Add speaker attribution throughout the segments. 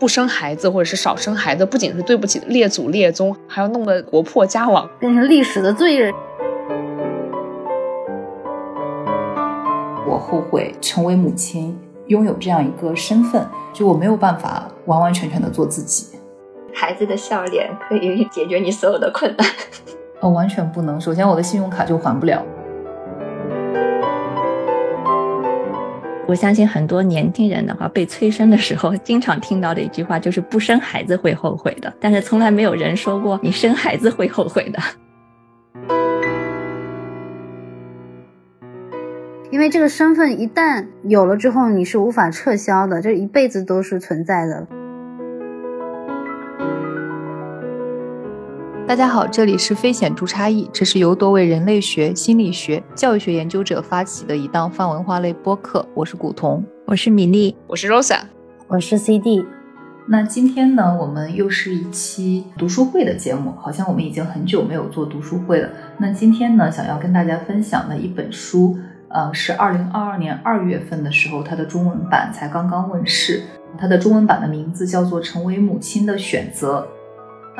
Speaker 1: 不生孩子或者是少生孩子，不仅是对不起列祖列宗，还要弄得国破家亡，
Speaker 2: 变成历史的罪人。
Speaker 3: 我后悔成为母亲，拥有这样一个身份，就我没有办法完完全全的做自己。
Speaker 4: 孩子的笑脸可以解决你所有的困难。
Speaker 3: 呃，完全不能。首先，我的信用卡就还不了。
Speaker 5: 我相信很多年轻人的话，被催生的时候，经常听到的一句话就是“不生孩子会后悔的”，但是从来没有人说过你生孩子会后悔的。
Speaker 2: 因为这个身份一旦有了之后，你是无法撤销的，这一辈子都是存在的。
Speaker 6: 大家好，这里是非显著差异，这是由多位人类学、心理学、教育学研究者发起的一档泛文化类播客。我是古潼，
Speaker 5: 我是米粒，
Speaker 1: 我是 Rosa，
Speaker 2: 我是 CD。
Speaker 3: 那今天呢，我们又是一期读书会的节目，好像我们已经很久没有做读书会了。那今天呢，想要跟大家分享的一本书，呃，是二零二二年二月份的时候，它的中文版才刚刚问世。它的中文版的名字叫做《成为母亲的选择》。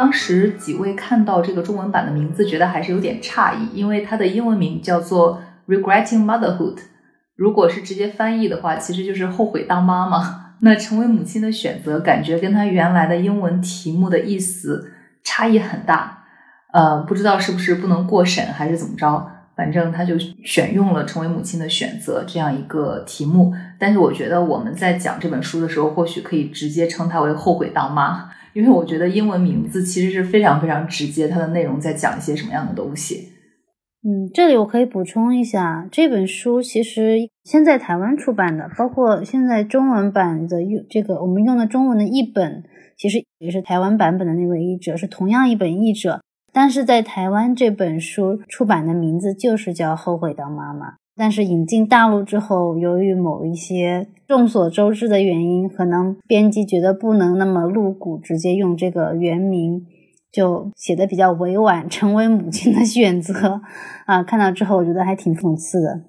Speaker 3: 当时几位看到这个中文版的名字，觉得还是有点诧异，因为它的英文名叫做《Regretting Motherhood》。如果是直接翻译的话，其实就是后悔当妈妈。那成为母亲的选择，感觉跟它原来的英文题目的意思差异很大。呃，不知道是不是不能过审，还是怎么着？反正他就选用了“成为母亲的选择”这样一个题目。但是我觉得我们在讲这本书的时候，或许可以直接称它为“后悔当妈”。因为我觉得英文名字其实是非常非常直接，它的内容在讲一些什么样的东西？
Speaker 2: 嗯，这里我可以补充一下，这本书其实现在台湾出版的，包括现在中文版的用这个我们用的中文的译本，其实也是台湾版本的那位译者是同样一本译者，但是在台湾这本书出版的名字就是叫《后悔当妈妈》。但是引进大陆之后，由于某一些众所周知的原因，可能编辑觉得不能那么露骨，直接用这个原名，就写的比较委婉，成为母亲的选择啊。看到之后，我觉得还挺讽刺的。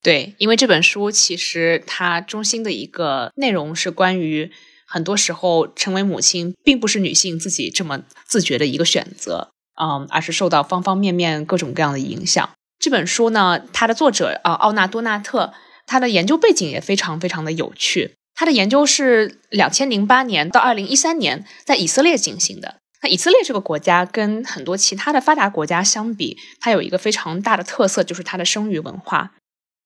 Speaker 1: 对，因为这本书其实它中心的一个内容是关于，很多时候成为母亲并不是女性自己这么自觉的一个选择，嗯，而是受到方方面面各种各样的影响。这本书呢，它的作者啊，奥纳多纳特，他的研究背景也非常非常的有趣。他的研究是两千零八年到二零一三年在以色列进行的。那以色列这个国家跟很多其他的发达国家相比，它有一个非常大的特色，就是它的生育文化。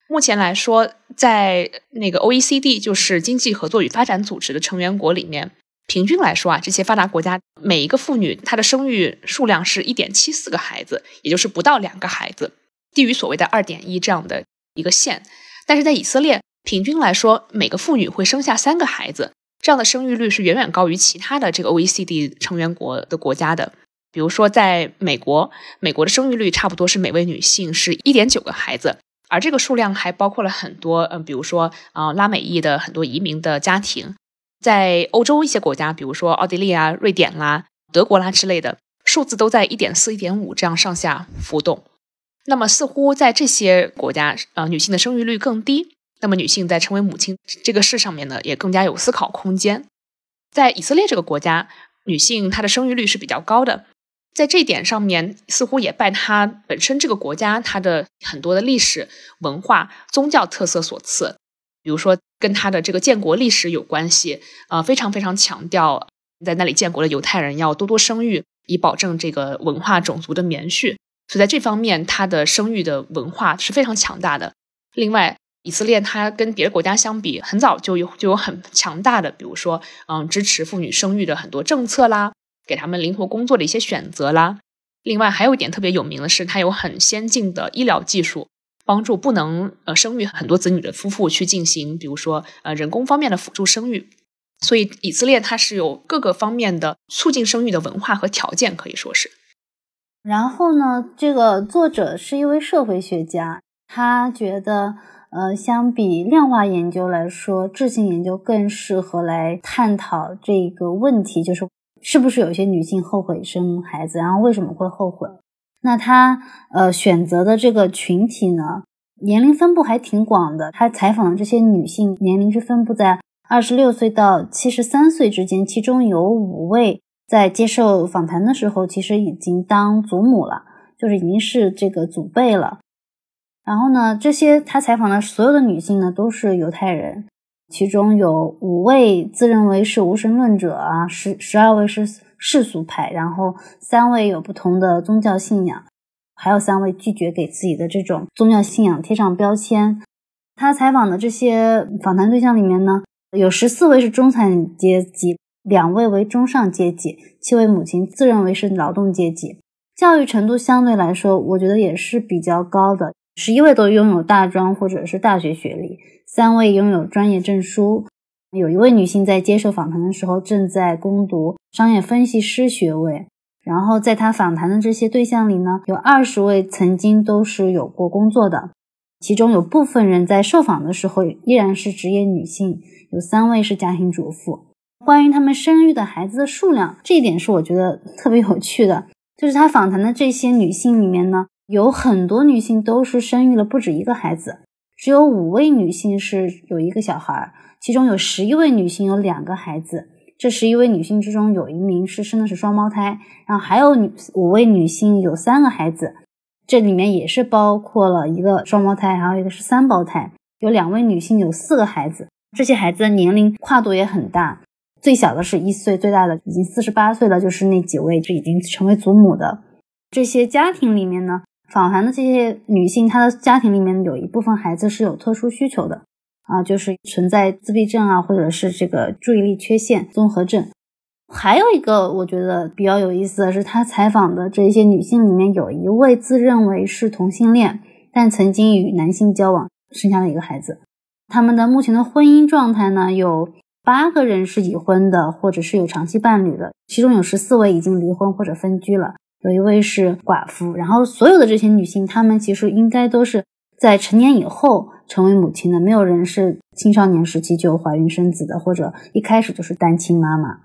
Speaker 1: 目前来说，在那个 OECD，就是经济合作与发展组织的成员国里面，平均来说啊，这些发达国家每一个妇女她的生育数量是一点七四个孩子，也就是不到两个孩子。低于所谓的二点一这样的一个线，但是在以色列，平均来说，每个妇女会生下三个孩子，这样的生育率是远远高于其他的这个 OECD 成员国的国家的。比如说，在美国，美国的生育率差不多是每位女性是一点九个孩子，而这个数量还包括了很多，嗯，比如说啊，拉美裔的很多移民的家庭，在欧洲一些国家，比如说奥地利啊、瑞典啦、德国啦之类的，数字都在一点四、一点五这样上下浮动。那么，似乎在这些国家，呃，女性的生育率更低。那么，女性在成为母亲这个事上面呢，也更加有思考空间。在以色列这个国家，女性她的生育率是比较高的。在这一点上面，似乎也拜她本身这个国家它的很多的历史文化、宗教特色所赐。比如说，跟她的这个建国历史有关系，呃，非常非常强调在那里建国的犹太人要多多生育，以保证这个文化种族的延续。所以在这方面，它的生育的文化是非常强大的。另外，以色列它跟别的国家相比，很早就有就有很强大的，比如说，嗯，支持妇女生育的很多政策啦，给他们灵活工作的一些选择啦。另外，还有一点特别有名的是，它有很先进的医疗技术，帮助不能呃生育很多子女的夫妇去进行，比如说呃人工方面的辅助生育。所以，以色列它是有各个方面的促进生育的文化和条件，可以说是。
Speaker 2: 然后呢，这个作者是一位社会学家，他觉得，呃，相比量化研究来说，质性研究更适合来探讨这个问题，就是是不是有些女性后悔生孩子，然后为什么会后悔？那他呃选择的这个群体呢，年龄分布还挺广的。他采访的这些女性年龄是分布在二十六岁到七十三岁之间，其中有五位在接受访谈的时候，其实已经当祖母了，就是已经是这个祖辈了。然后呢，这些他采访的所有的女性呢，都是犹太人，其中有五位自认为是无神论者啊，十十二位是世俗派，然后三位有不同的宗教信仰，还有三位拒绝给自己的这种宗教信仰贴上标签。他采访的这些访谈对象里面呢，有十四位是中产阶级，两位为中上阶级，七位母亲自认为是劳动阶级，教育程度相对来说，我觉得也是比较高的。十一位都拥有大专或者是大学学历，三位拥有专业证书。有一位女性在接受访谈的时候正在攻读商业分析师学位。然后在她访谈的这些对象里呢，有二十位曾经都是有过工作的，其中有部分人在受访的时候依然是职业女性，有三位是家庭主妇。关于他们生育的孩子的数量，这一点是我觉得特别有趣的，就是他访谈的这些女性里面呢。有很多女性都是生育了不止一个孩子，只有五位女性是有一个小孩，其中有十一位女性有两个孩子。这十一位女性之中，有一名是生的是双胞胎，然后还有女五位女性有三个孩子，这里面也是包括了一个双胞胎，还有一个是三胞胎。有两位女性有四个孩子，这些孩子的年龄跨度也很大，最小的是一岁，最大的已经四十八岁了，就是那几位就已经成为祖母的这些家庭里面呢。访谈的这些女性，她的家庭里面有一部分孩子是有特殊需求的啊，就是存在自闭症啊，或者是这个注意力缺陷综合症。还有一个我觉得比较有意思的是，他采访的这些女性里面有一位自认为是同性恋，但曾经与男性交往，生下了一个孩子。他们的目前的婚姻状态呢，有八个人是已婚的，或者是有长期伴侣的，其中有十四位已经离婚或者分居了。有一位是寡妇，然后所有的这些女性，她们其实应该都是在成年以后成为母亲的，没有人是青少年时期就怀孕生子的，或者一开始就是单亲妈妈。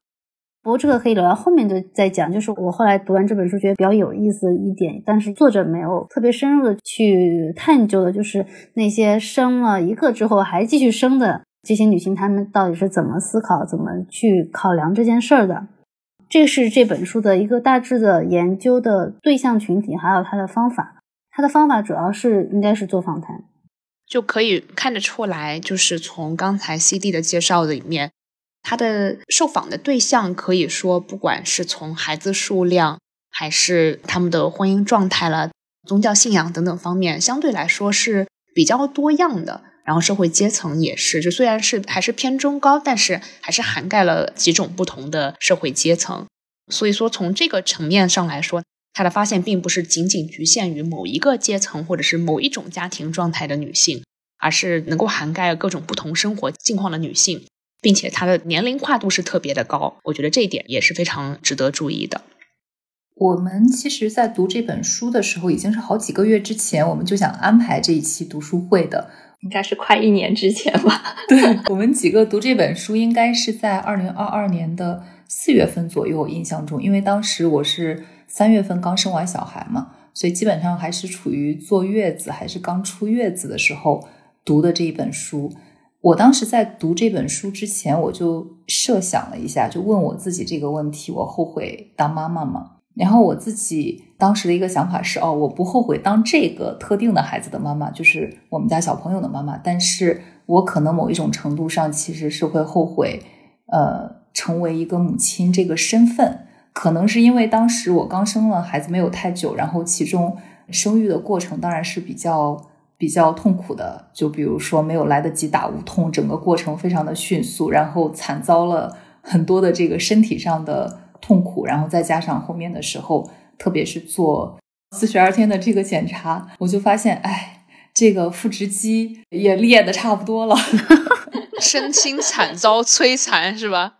Speaker 2: 不过这个可以留到后面就再讲。就是我后来读完这本书，觉得比较有意思一点，但是作者没有特别深入的去探究的，就是那些生了一个之后还继续生的这些女性，她们到底是怎么思考、怎么去考量这件事儿的。这是这本书的一个大致的研究的对象群体，还有他的方法。他的方法主要是应该是做访谈，
Speaker 1: 就可以看得出来，就是从刚才 CD 的介绍里面，他的受访的对象可以说，不管是从孩子数量，还是他们的婚姻状态了、宗教信仰等等方面，相对来说是比较多样的。然后社会阶层也是，就虽然是还是偏中高，但是还是涵盖了几种不同的社会阶层。所以说，从这个层面上来说，他的发现并不是仅仅局限于某一个阶层或者是某一种家庭状态的女性，而是能够涵盖各种不同生活境况的女性，并且她的年龄跨度是特别的高。我觉得这一点也是非常值得注意的。
Speaker 3: 我们其实，在读这本书的时候，已经是好几个月之前，我们就想安排这一期读书会的。
Speaker 4: 应该是快一年之前吧。
Speaker 3: 对我们几个读这本书，应该是在二零二二年的四月份左右。印象中，因为当时我是三月份刚生完小孩嘛，所以基本上还是处于坐月子还是刚出月子的时候读的这一本书。我当时在读这本书之前，我就设想了一下，就问我自己这个问题：我后悔当妈妈吗？然后我自己当时的一个想法是，哦，我不后悔当这个特定的孩子的妈妈，就是我们家小朋友的妈妈。但是我可能某一种程度上其实是会后悔，呃，成为一个母亲这个身份。可能是因为当时我刚生了孩子没有太久，然后其中生育的过程当然是比较比较痛苦的。就比如说没有来得及打无痛，整个过程非常的迅速，然后惨遭了很多的这个身体上的。痛苦，然后再加上后面的时候，特别是做四十二天的这个检查，我就发现，哎，这个腹直肌也裂的差不多了，
Speaker 1: 身轻惨遭摧残，是吧？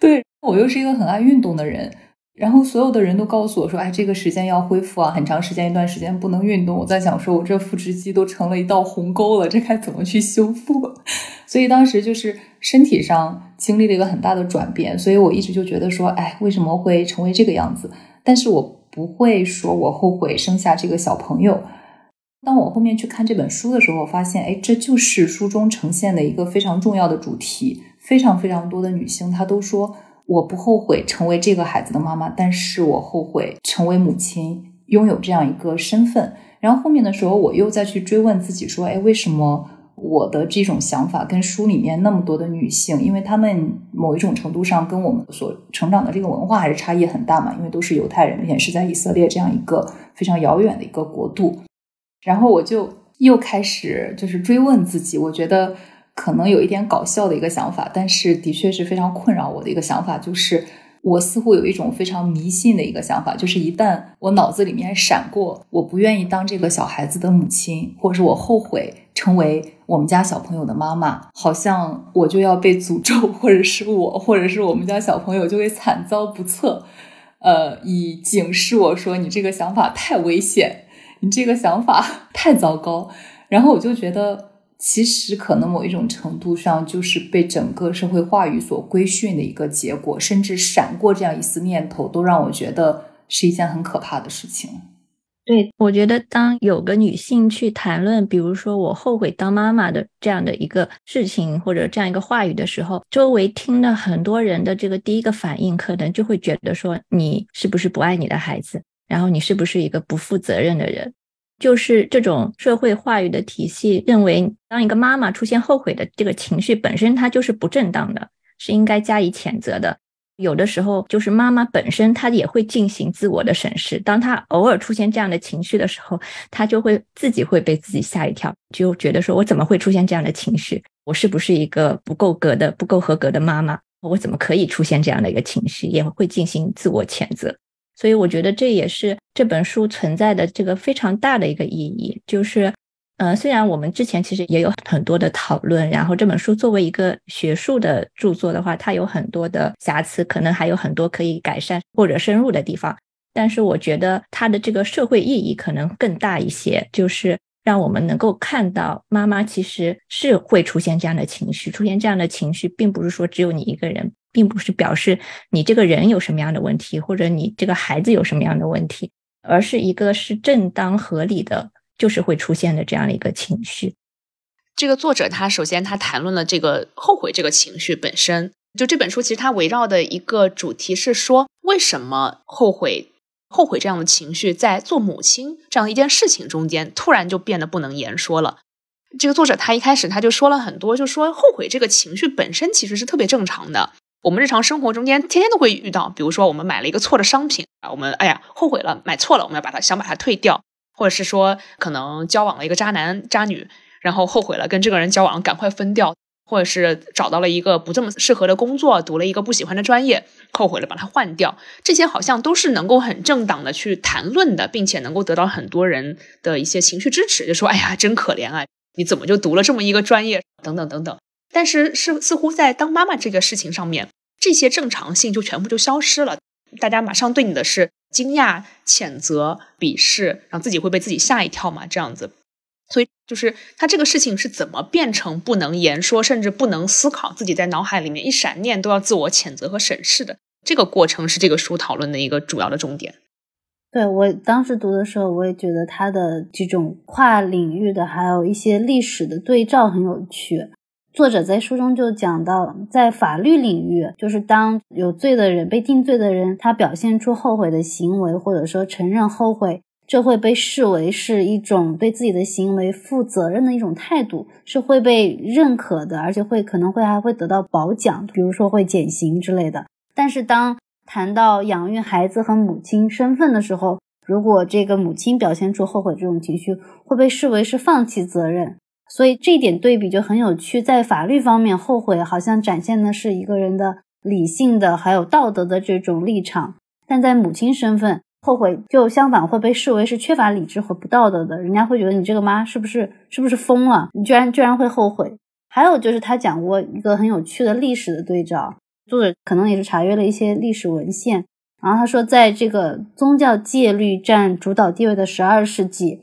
Speaker 3: 对我又是一个很爱运动的人，然后所有的人都告诉我说，哎，这个时间要恢复啊，很长时间一段时间不能运动。我在想，说我这腹直肌都成了一道鸿沟了，这该怎么去修复？所以当时就是身体上经历了一个很大的转变，所以我一直就觉得说，哎，为什么会成为这个样子？但是我不会说我后悔生下这个小朋友。当我后面去看这本书的时候，发现，哎，这就是书中呈现的一个非常重要的主题：非常非常多的女性，她都说我不后悔成为这个孩子的妈妈，但是我后悔成为母亲，拥有这样一个身份。然后后面的时候，我又再去追问自己说，哎，为什么我的这种想法跟书里面那么多的女性，因为她们某一种程度上跟我们所成长的这个文化还是差异很大嘛，因为都是犹太人，也是在以色列这样一个非常遥远的一个国度。然后我就又开始就是追问自己，我觉得可能有一点搞笑的一个想法，但是的确是非常困扰我的一个想法，就是我似乎有一种非常迷信的一个想法，就是一旦我脑子里面闪过我不愿意当这个小孩子的母亲，或者是我后悔成为我们家小朋友的妈妈，好像我就要被诅咒，或者是我，或者是我们家小朋友就会惨遭不测，呃，以警示我说你这个想法太危险。你这个想法太糟糕，然后我就觉得，其实可能某一种程度上就是被整个社会话语所规训的一个结果，甚至闪过这样一丝念头，都让我觉得是一件很可怕的事情。
Speaker 5: 对，我觉得当有个女性去谈论，比如说我后悔当妈妈的这样的一个事情，或者这样一个话语的时候，周围听了很多人的这个第一个反应，可能就会觉得说，你是不是不爱你的孩子？然后你是不是一个不负责任的人？就是这种社会话语的体系认为，当一个妈妈出现后悔的这个情绪本身，它就是不正当的，是应该加以谴责的。有的时候，就是妈妈本身她也会进行自我的审视。当她偶尔出现这样的情绪的时候，她就会自己会被自己吓一跳，就觉得说我怎么会出现这样的情绪？我是不是一个不够格的、不够合格的妈妈？我怎么可以出现这样的一个情绪？也会进行自我谴责。所以我觉得这也是这本书存在的这个非常大的一个意义，就是，呃，虽然我们之前其实也有很多的讨论，然后这本书作为一个学术的著作的话，它有很多的瑕疵，可能还有很多可以改善或者深入的地方，但是我觉得它的这个社会意义可能更大一些，就是让我们能够看到妈妈其实是会出现这样的情绪，出现这样的情绪，并不是说只有你一个人。并不是表示你这个人有什么样的问题，或者你这个孩子有什么样的问题，而是一个是正当合理的，就是会出现的这样的一个情绪。
Speaker 1: 这个作者他首先他谈论了这个后悔这个情绪本身，就这本书其实它围绕的一个主题是说，为什么后悔后悔这样的情绪在做母亲这样一件事情中间突然就变得不能言说了。这个作者他一开始他就说了很多，就说后悔这个情绪本身其实是特别正常的。我们日常生活中间天天都会遇到，比如说我们买了一个错的商品啊，我们哎呀后悔了，买错了，我们要把它想把它退掉，或者是说可能交往了一个渣男渣女，然后后悔了跟这个人交往，赶快分掉，或者是找到了一个不这么适合的工作，读了一个不喜欢的专业，后悔了把它换掉，这些好像都是能够很正当的去谈论的，并且能够得到很多人的一些情绪支持，就说哎呀真可怜啊，你怎么就读了这么一个专业，等等等等。但是是似乎在当妈妈这个事情上面，这些正常性就全部就消失了。大家马上对你的是惊讶、谴责、鄙视，然后自己会被自己吓一跳嘛？这样子，所以就是他这个事情是怎么变成不能言说，甚至不能思考，自己在脑海里面一闪念都要自我谴责和审视的这个过程，是这个书讨论的一个主要的重点。
Speaker 2: 对我当时读的时候，我也觉得他的这种跨领域的，还有一些历史的对照很有趣。作者在书中就讲到，在法律领域，就是当有罪的人被定罪的人，他表现出后悔的行为，或者说承认后悔，这会被视为是一种对自己的行为负责任的一种态度，是会被认可的，而且会可能会还会得到褒奖，比如说会减刑之类的。但是当谈到养育孩子和母亲身份的时候，如果这个母亲表现出后悔这种情绪，会被视为是放弃责任。所以这一点对比就很有趣，在法律方面，后悔好像展现的是一个人的理性的还有道德的这种立场；但在母亲身份，后悔就相反会被视为是缺乏理智和不道德的。人家会觉得你这个妈是不是是不是疯了？你居然居然会后悔。还有就是他讲过一个很有趣的历史的对照，作者可能也是查阅了一些历史文献，然后他说，在这个宗教戒律占主导地位的十二世纪。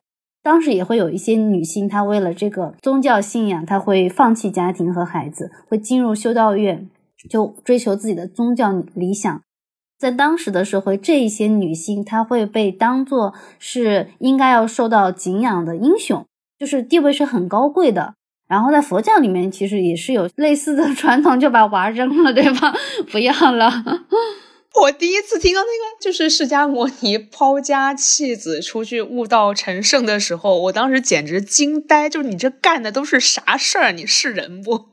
Speaker 2: 当时也会有一些女性，她为了这个宗教信仰，她会放弃家庭和孩子，会进入修道院，就追求自己的宗教理想。在当时的社会，这一些女性她会被当做是应该要受到敬仰的英雄，就是地位是很高贵的。然后在佛教里面，其实也是有类似的传统，就把娃扔了，对吧？不要了。
Speaker 1: 我第一次听到那个，就是释迦牟尼抛家弃子出去悟道成圣的时候，我当时简直惊呆，就是你这干的都是啥事儿？你是人不？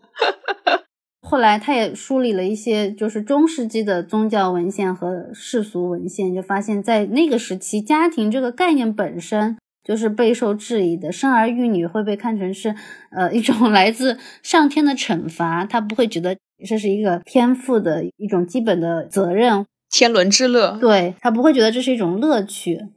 Speaker 2: 后来他也梳理了一些，就是中世纪的宗教文献和世俗文献，就发现，在那个时期，家庭这个概念本身就是备受质疑的，生儿育女会被看成是呃一种 来自上天的惩罚，他不会觉得这是一个天赋的一种基本的责任。
Speaker 1: 天伦之乐，
Speaker 2: 对他不会觉得这是一种乐趣，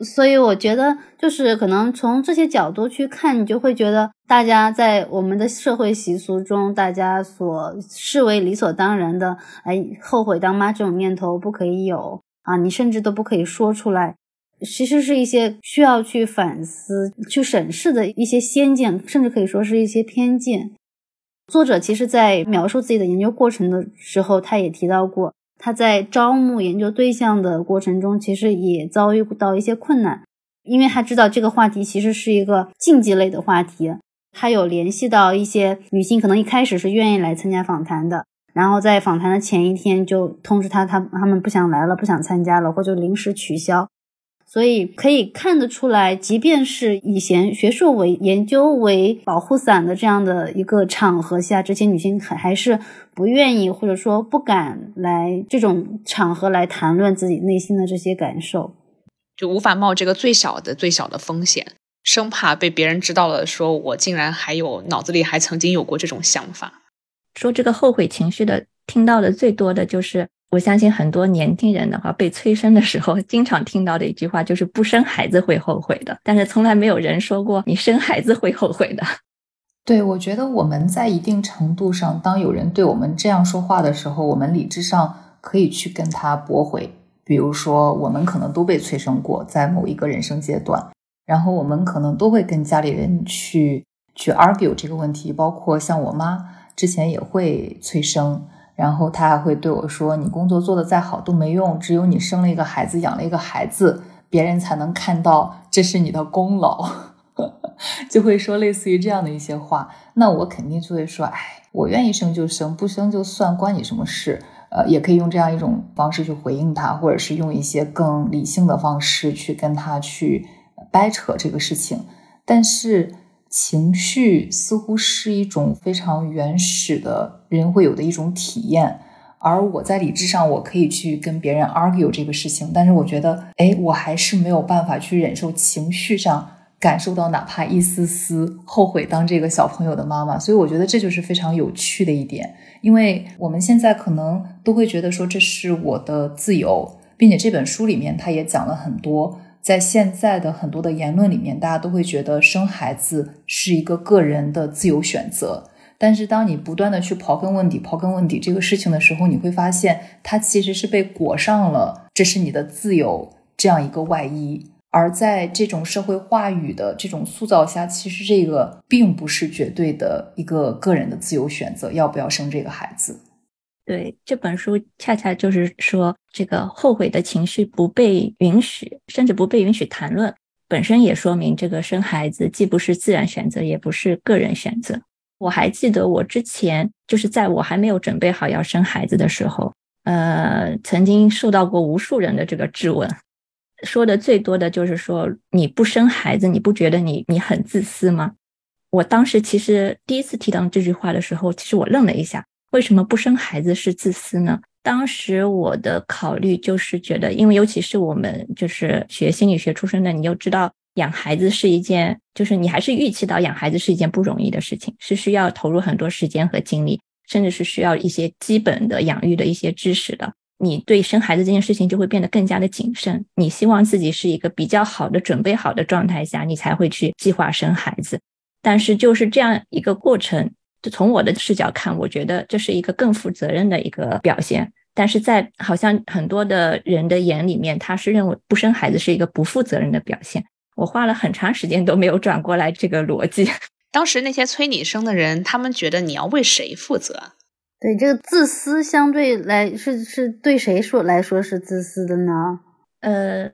Speaker 2: 所以我觉得就是可能从这些角度去看，你就会觉得大家在我们的社会习俗中，大家所视为理所当然的，哎，后悔当妈这种念头不可以有啊，你甚至都不可以说出来，其实是一些需要去反思、去审视的一些先见，甚至可以说是一些偏见。作者其实在描述自己的研究过程的时候，他也提到过。他在招募研究对象的过程中，其实也遭遇到一些困难，因为他知道这个话题其实是一个竞技类的话题。他有联系到一些女性，可能一开始是愿意来参加访谈的，然后在访谈的前一天就通知他，他他们不想来了，不想参加了，或者临时取消。所以可以看得出来，即便是以前学术为研究为保护伞的这样的一个场合下，这些女性还还是不愿意或者说不敢来这种场合来谈论自己内心的这些感受，
Speaker 1: 就无法冒这个最小的最小的风险，生怕被别人知道了，说我竟然还有脑子里还曾经有过这种想法。
Speaker 5: 说这个后悔情绪的，听到的最多的就是。我相信很多年轻人的话，被催生的时候，经常听到的一句话就是“不生孩子会后悔的”，但是从来没有人说过你生孩子会后悔的。
Speaker 3: 对，我觉得我们在一定程度上，当有人对我们这样说话的时候，我们理智上可以去跟他驳回。比如说，我们可能都被催生过，在某一个人生阶段，然后我们可能都会跟家里人去去 argue 这个问题，包括像我妈之前也会催生。然后他还会对我说：“你工作做得再好都没用，只有你生了一个孩子，养了一个孩子，别人才能看到这是你的功劳。”就会说类似于这样的一些话。那我肯定就会说：“哎，我愿意生就生，不生就算，关你什么事？”呃，也可以用这样一种方式去回应他，或者是用一些更理性的方式去跟他去掰扯这个事情。但是。情绪似乎是一种非常原始的人会有的一种体验，而我在理智上我可以去跟别人 argue 这个事情，但是我觉得，哎，我还是没有办法去忍受情绪上感受到哪怕一丝丝后悔当这个小朋友的妈妈，所以我觉得这就是非常有趣的一点，因为我们现在可能都会觉得说这是我的自由，并且这本书里面他也讲了很多。在现在的很多的言论里面，大家都会觉得生孩子是一个个人的自由选择。但是，当你不断的去刨根问底、刨根问底这个事情的时候，你会发现，它其实是被裹上了“这是你的自由”这样一个外衣。而在这种社会话语的这种塑造下，其实这个并不是绝对的一个个人的自由选择，要不要生这个孩子。
Speaker 5: 对这本书，恰恰就是说，这个后悔的情绪不被允许，甚至不被允许谈论，本身也说明这个生孩子既不是自然选择，也不是个人选择。我还记得我之前就是在我还没有准备好要生孩子的时候，呃，曾经受到过无数人的这个质问，说的最多的就是说，你不生孩子，你不觉得你你很自私吗？我当时其实第一次提到这句话的时候，其实我愣了一下。为什么不生孩子是自私呢？当时我的考虑就是觉得，因为尤其是我们就是学心理学出身的，你就知道养孩子是一件，就是你还是预期到养孩子是一件不容易的事情，是需要投入很多时间和精力，甚至是需要一些基本的养育的一些知识的。你对生孩子这件事情就会变得更加的谨慎，你希望自己是一个比较好的准备好的状态下，你才会去计划生孩子。但是就是这样一个过程。就从我的视角看，我觉得这是一个更负责任的一个表现。但是在好像很多的人的眼里面，他是认为不生孩子是一个不负责任的表现。我花了很长时间都没有转过来这个逻辑。
Speaker 1: 当时那些催你生的人，他们觉得你要为谁负责？
Speaker 2: 对这个自私，相对来是是对谁说来说是自私的呢？
Speaker 5: 呃，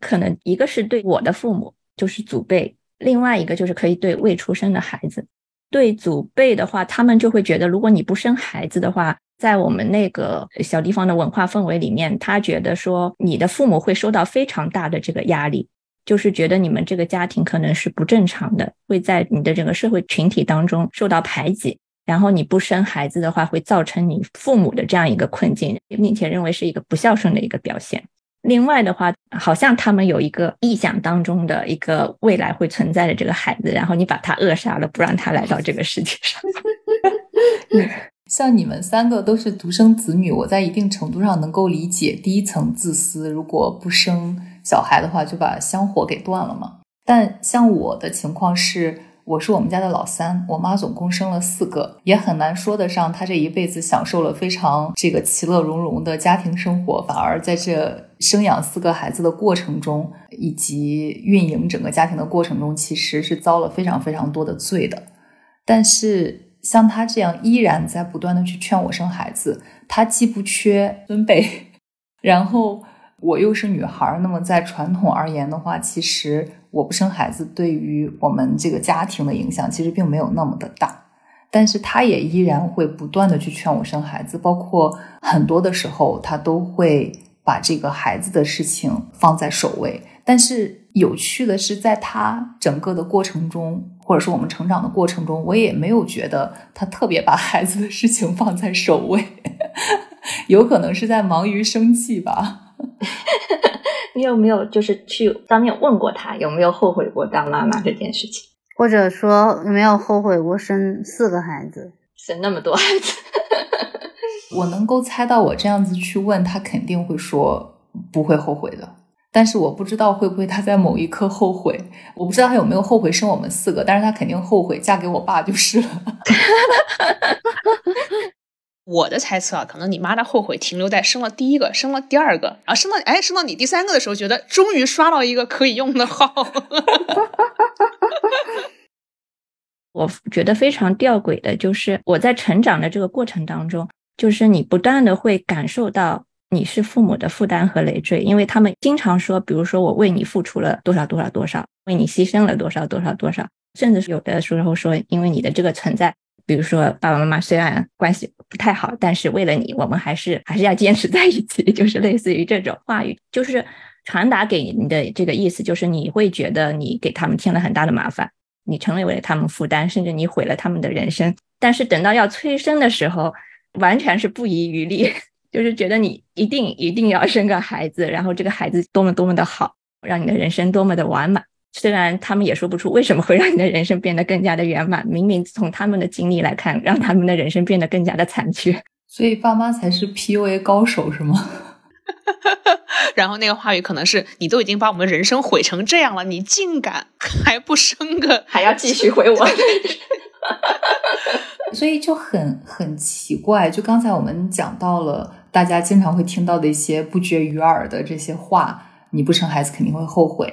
Speaker 5: 可能一个是对我的父母，就是祖辈；另外一个就是可以对未出生的孩子。对祖辈的话，他们就会觉得，如果你不生孩子的话，在我们那个小地方的文化氛围里面，他觉得说你的父母会受到非常大的这个压力，就是觉得你们这个家庭可能是不正常的，会在你的整个社会群体当中受到排挤。然后你不生孩子的话，会造成你父母的这样一个困境，并且认为是一个不孝顺的一个表现。另外的话，好像他们有一个臆想当中的一个未来会存在的这个孩子，然后你把他扼杀了，不让他来到这个世界上。
Speaker 3: 像你们三个都是独生子女，我在一定程度上能够理解第一层自私。如果不生小孩的话，就把香火给断了嘛。但像我的情况是。我是我们家的老三，我妈总共生了四个，也很难说得上她这一辈子享受了非常这个其乐融融的家庭生活，反而在这生养四个孩子的过程中，以及运营整个家庭的过程中，其实是遭了非常非常多的罪的。但是像她这样依然在不断的去劝我生孩子，她既不缺孙辈，然后。我又是女孩，那么在传统而言的话，其实我不生孩子对于我们这个家庭的影响其实并没有那么的大。但是他也依然会不断的去劝我生孩子，包括很多的时候，他都会把这个孩子的事情放在首位。但是有趣的是，在他整个的过程中，或者说我们成长的过程中，我也没有觉得他特别把孩子的事情放在首位，有可能是在忙于生计吧。
Speaker 4: 你有没有就是去当面问过他有没有后悔过当妈妈这件事情，
Speaker 2: 或者说有没有后悔过生四个孩子，
Speaker 4: 生那么多孩子？
Speaker 3: 我能够猜到，我这样子去问他，肯定会说不会后悔的。但是我不知道会不会他在某一刻后悔，我不知道他有没有后悔生我们四个，但是他肯定后悔嫁给我爸就是了。
Speaker 1: 我的猜测啊，可能你妈的后悔停留在生了第一个，生了第二个，然后生到哎生到你第三个的时候，觉得终于刷到一个可以用的号。
Speaker 5: 我觉得非常吊诡的就是，我在成长的这个过程当中，就是你不断的会感受到你是父母的负担和累赘，因为他们经常说，比如说我为你付出了多少多少多少，为你牺牲了多少多少多少，甚至是有的时候说，因为你的这个存在。比如说，爸爸妈妈虽然关系不太好，但是为了你，我们还是还是要坚持在一起。就是类似于这种话语，就是传达给你的这个意思，就是你会觉得你给他们添了很大的麻烦，你成为了他们负担，甚至你毁了他们的人生。但是等到要催生的时候，完全是不遗余力，就是觉得你一定一定要生个孩子，然后这个孩子多么多么的好，让你的人生多么的完满。虽然他们也说不出为什么会让你的人生变得更加的圆满，明明从他们的经历来看，让他们的人生变得更加的残缺。
Speaker 3: 所以爸妈才是 PUA 高手是吗？
Speaker 1: 然后那个话语可能是你都已经把我们人生毁成这样了，你竟敢还不生个，
Speaker 4: 还要继续毁我？
Speaker 3: 所以就很很奇怪。就刚才我们讲到了，大家经常会听到的一些不绝于耳的这些话，你不生孩子肯定会后悔。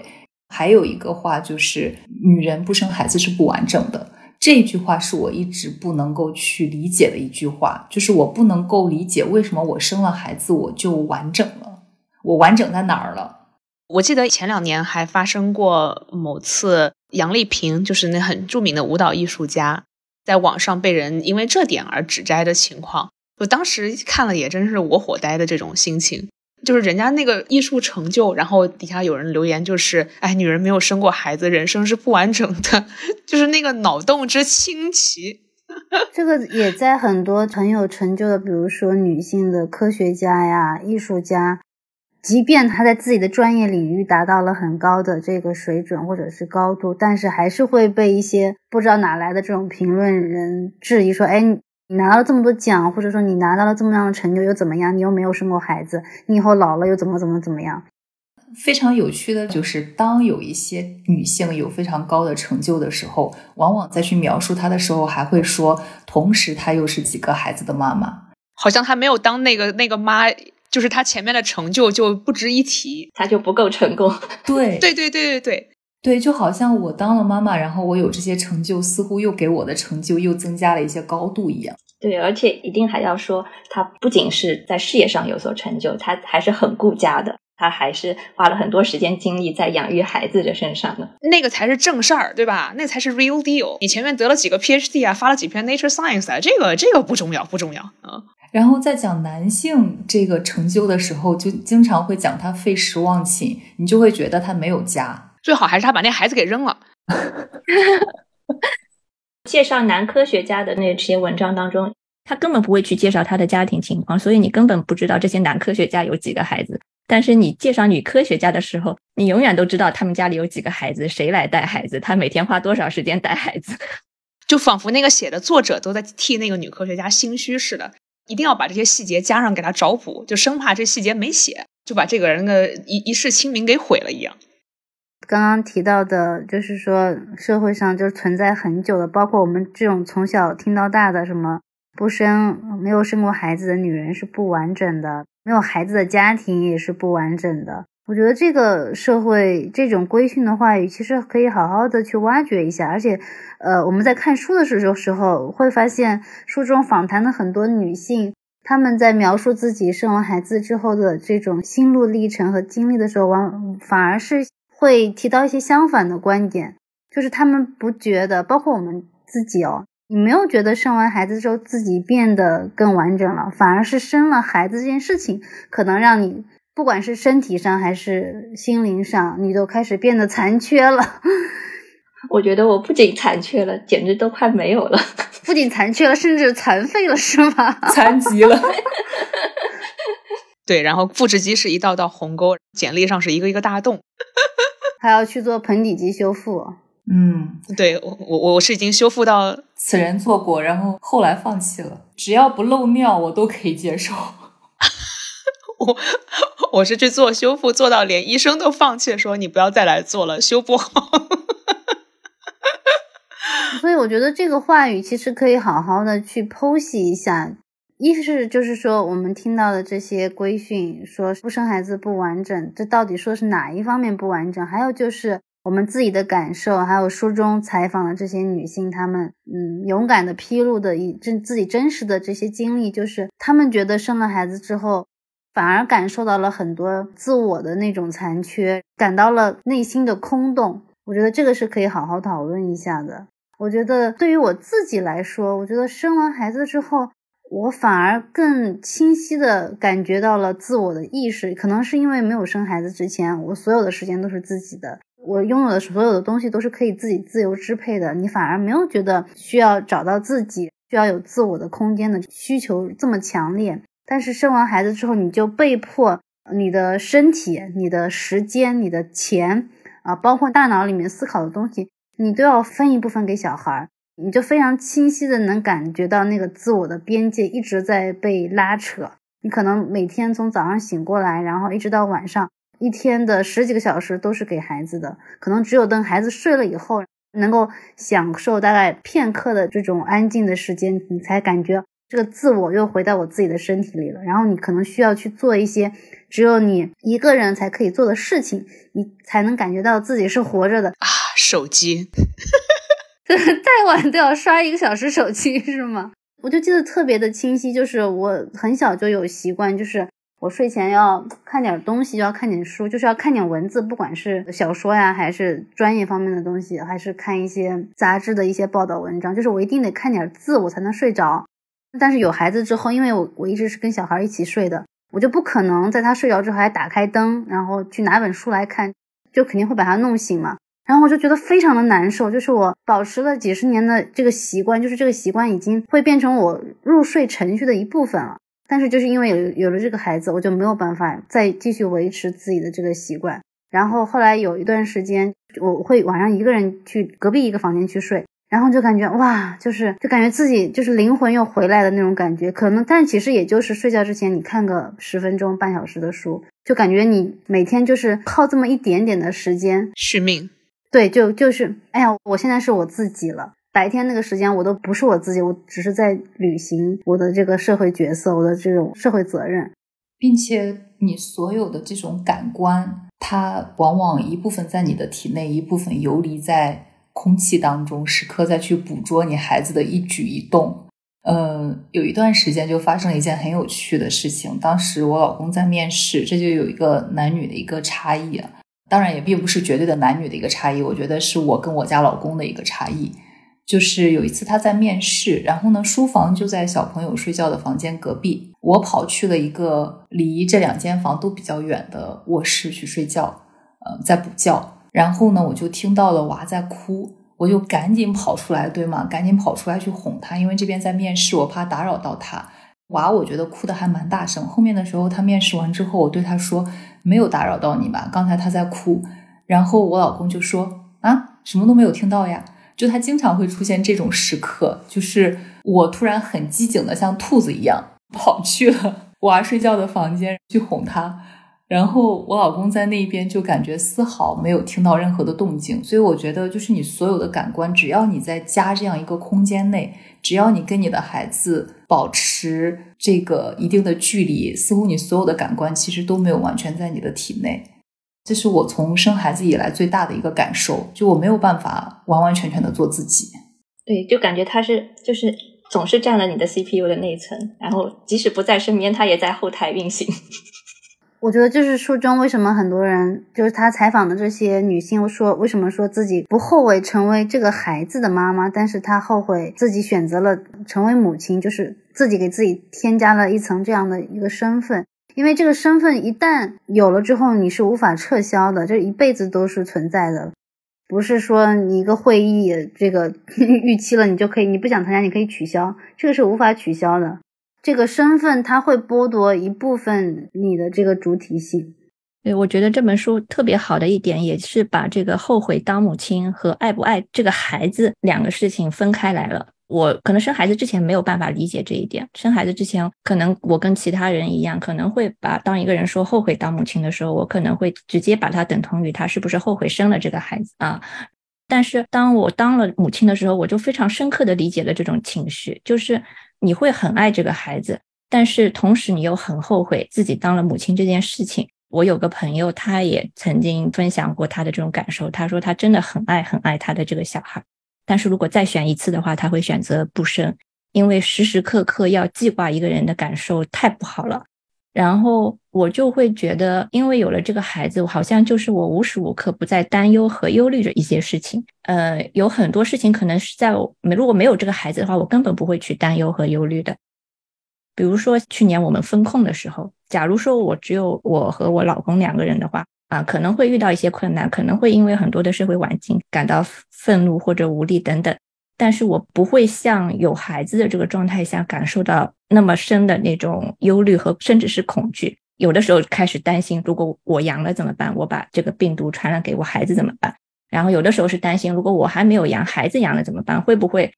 Speaker 3: 还有一个话就是，女人不生孩子是不完整的。这句话是我一直不能够去理解的一句话，就是我不能够理解为什么我生了孩子我就完整了，我完整在哪儿了？
Speaker 1: 我记得前两年还发生过某次杨丽萍，就是那很著名的舞蹈艺术家，在网上被人因为这点而指摘的情况，我当时看了也真是我火呆的这种心情。就是人家那个艺术成就，然后底下有人留言，就是哎，女人没有生过孩子，人生是不完整的，就是那个脑洞之清奇。
Speaker 2: 这个也在很多很有成就的，比如说女性的科学家呀、艺术家，即便她在自己的专业领域达到了很高的这个水准或者是高度，但是还是会被一些不知道哪来的这种评论人质疑说，哎。你拿了这么多奖，或者说你拿到了这么样的成就又怎么样？你又没有生过孩子，你以后老了又怎么怎么怎么样？
Speaker 3: 非常有趣的就是，当有一些女性有非常高的成就的时候，往往在去描述她的时候，还会说，同时她又是几个孩子的妈妈，
Speaker 1: 好像她没有当那个那个妈，就是她前面的成就就不值一提，
Speaker 4: 她就不够成功。
Speaker 3: 对，
Speaker 1: 对对对对对。
Speaker 3: 对，就好像我当了妈妈，然后我有这些成就，似乎又给我的成就又增加了一些高度一样。
Speaker 4: 对，而且一定还要说，他不仅是在事业上有所成就，他还是很顾家的。他还是花了很多时间精力在养育孩子的身上的。
Speaker 1: 那个才是正事儿，对吧？那才是 real deal。你前面得了几个 PhD 啊，发了几篇 Nature Science 啊，这个这个不重要，不重要啊。
Speaker 3: 然后在讲男性这个成就的时候，就经常会讲他费时忘寝，你就会觉得他没有家。
Speaker 1: 最好还是他把那孩子给扔了。
Speaker 4: 介绍男科学家的那些文章当中，
Speaker 5: 他根本不会去介绍他的家庭情况，所以你根本不知道这些男科学家有几个孩子。但是你介绍女科学家的时候，你永远都知道他们家里有几个孩子，谁来带孩子，他每天花多少时间带孩子，
Speaker 1: 就仿佛那个写的作者都在替那个女科学家心虚似的，一定要把这些细节加上给他找补，就生怕这细节没写，就把这个人的一一世清名给毁了一样。
Speaker 2: 刚刚提到的，就是说社会上就存在很久的，包括我们这种从小听到大的，什么不生、没有生过孩子的女人是不完整的，没有孩子的家庭也是不完整的。我觉得这个社会这种规训的话语，其实可以好好的去挖掘一下。而且，呃，我们在看书的时候时候会发现，书中访谈的很多女性，她们在描述自己生完孩子之后的这种心路历程和经历的时候，往反而是。会提到一些相反的观点，就是他们不觉得，包括我们自己哦，你没有觉得生完孩子之后自己变得更完整了，反而是生了孩子这件事情，可能让你不管是身体上还是心灵上，你都开始变得残缺了。
Speaker 4: 我觉得我不仅残缺了，简直都快没有了，
Speaker 2: 不仅残缺了，甚至残废了，是吗？
Speaker 3: 残疾了。
Speaker 1: 对，然后腹直肌是一道道鸿沟，简历上是一个一个大洞。
Speaker 2: 还要去做盆底肌修复，
Speaker 3: 嗯，
Speaker 1: 对我我我是已经修复到
Speaker 3: 此人做过，然后后来放弃了，只要不漏尿我都可以接受。
Speaker 1: 我我是去做修复，做到连医生都放弃，说你不要再来做了，修不好。
Speaker 2: 所以我觉得这个话语其实可以好好的去剖析一下。一是就是说，我们听到的这些规训，说不生孩子不完整，这到底说是哪一方面不完整？还有就是我们自己的感受，还有书中采访的这些女性，她们嗯勇敢的披露的一真自己真实的这些经历，就是她们觉得生了孩子之后，反而感受到了很多自我的那种残缺，感到了内心的空洞。我觉得这个是可以好好讨论一下的。我觉得对于我自己来说，我觉得生完孩子之后。我反而更清晰的感觉到了自我的意识，可能是因为没有生孩子之前，我所有的时间都是自己的，我拥有的所有的东西都是可以自己自由支配的。你反而没有觉得需要找到自己，需要有自我的空间的需求这么强烈。但是生完孩子之后，你就被迫你的身体、你的时间、你的钱啊，包括大脑里面思考的东西，你都要分一部分给小孩。你就非常清晰的能感觉到那个自我的边界一直在被拉扯。你可能每天从早上醒过来，然后一直到晚上，一天的十几个小时都是给孩子的。可能只有等孩子睡了以后，能够享受大概片刻的这种安静的时间，你才感觉这个自我又回到我自己的身体里了。然后你可能需要去做一些只有你一个人才可以做的事情，你才能感觉到自己是活着的
Speaker 1: 啊！手机。
Speaker 2: 再晚都要刷一个小时手机是吗？我就记得特别的清晰，就是我很小就有习惯，就是我睡前要看点东西，要看点书，就是要看点文字，不管是小说呀，还是专业方面的东西，还是看一些杂志的一些报道文章，就是我一定得看点字，我才能睡着。但是有孩子之后，因为我我一直是跟小孩一起睡的，我就不可能在他睡着之后还打开灯，然后去拿本书来看，就肯定会把他弄醒嘛。然后我就觉得非常的难受，就是我保持了几十年的这个习惯，就是这个习惯已经会变成我入睡程序的一部分了。但是就是因为有有了这个孩子，我就没有办法再继续维持自己的这个习惯。然后后来有一段时间，我会晚上一个人去隔壁一个房间去睡，然后就感觉哇，就是就感觉自己就是灵魂又回来的那种感觉。可能但其实也就是睡觉之前你看个十分钟半小时的书，就感觉你每天就是靠这么一点点的时间
Speaker 1: 续命。
Speaker 2: 对，就就是，哎呀，我现在是我自己了。白天那个时间我都不是我自己，我只是在履行我的这个社会角色，我的这种社会责任，
Speaker 3: 并且你所有的这种感官，它往往一部分在你的体内，一部分游离在空气当中，时刻在去捕捉你孩子的一举一动。呃，有一段时间就发生了一件很有趣的事情。当时我老公在面试，这就有一个男女的一个差异啊。当然，也并不是绝对的男女的一个差异，我觉得是我跟我家老公的一个差异。就是有一次他在面试，然后呢，书房就在小朋友睡觉的房间隔壁，我跑去了一个离这两间房都比较远的卧室去睡觉，呃，在补觉。然后呢，我就听到了娃在哭，我就赶紧跑出来，对吗？赶紧跑出来去哄他，因为这边在面试，我怕打扰到他。娃，我觉得哭的还蛮大声。后面的时候，他面试完之后，我对他说：“没有打扰到你吧？刚才他在哭。”然后我老公就说：“啊，什么都没有听到呀。”就他经常会出现这种时刻，就是我突然很机警的像兔子一样跑去了娃睡觉的房间去哄他。然后我老公在那边就感觉丝毫没有听到任何的动静，所以我觉得就是你所有的感官，只要你在家这样一个空间内，只要你跟你的孩子保持这个一定的距离，似乎你所有的感官其实都没有完全在你的体内。这是我从生孩子以来最大的一个感受，就我没有办法完完全全的做自己。
Speaker 4: 对，就感觉他是就是总是占了你的 CPU 的内存，然后即使不在身边，他也在后台运行。
Speaker 2: 我觉得就是书中为什么很多人就是他采访的这些女性说，为什么说自己不后悔成为这个孩子的妈妈，但是她后悔自己选择了成为母亲，就是自己给自己添加了一层这样的一个身份，因为这个身份一旦有了之后，你是无法撤销的，这一辈子都是存在的，不是说你一个会议这个 逾期了，你就可以你不想参加，你可以取消，这个是无法取消的。这个身份，它会剥夺一部分你的这个主体性。
Speaker 5: 对，我觉得这本书特别好的一点，也是把这个后悔当母亲和爱不爱这个孩子两个事情分开来了。我可能生孩子之前没有办法理解这一点，生孩子之前，可能我跟其他人一样，可能会把当一个人说后悔当母亲的时候，我可能会直接把它等同于他是不是后悔生了这个孩子啊。但是当我当了母亲的时候，我就非常深刻的理解了这种情绪，就是。你会很爱这个孩子，但是同时你又很后悔自己当了母亲这件事情。我有个朋友，他也曾经分享过他的这种感受。他说他真的很爱很爱他的这个小孩，但是如果再选一次的话，他会选择不生，因为时时刻刻要记挂一个人的感受太不好了。然后我就会觉得，因为有了这个孩子，好像就是我无时无刻不在担忧和忧虑着一些事情。呃，有很多事情可能是在没如果没有这个孩子的话，我根本不会去担忧和忧虑的。比如说去年我们风控的时候，假如说我只有我和我老公两个人的话，啊，可能会遇到一些困难，可能会因为很多的社会环境感到愤怒或者无力等等。但是我不会像有孩子的这个状态下感受到那么深的那种忧虑和甚至是恐惧。有的时候开始担心，如果我阳了怎么办？我把这个病毒传染给我孩子怎么办？然后有的时候是担心，如果我还没有阳，孩子阳了怎么办？会不会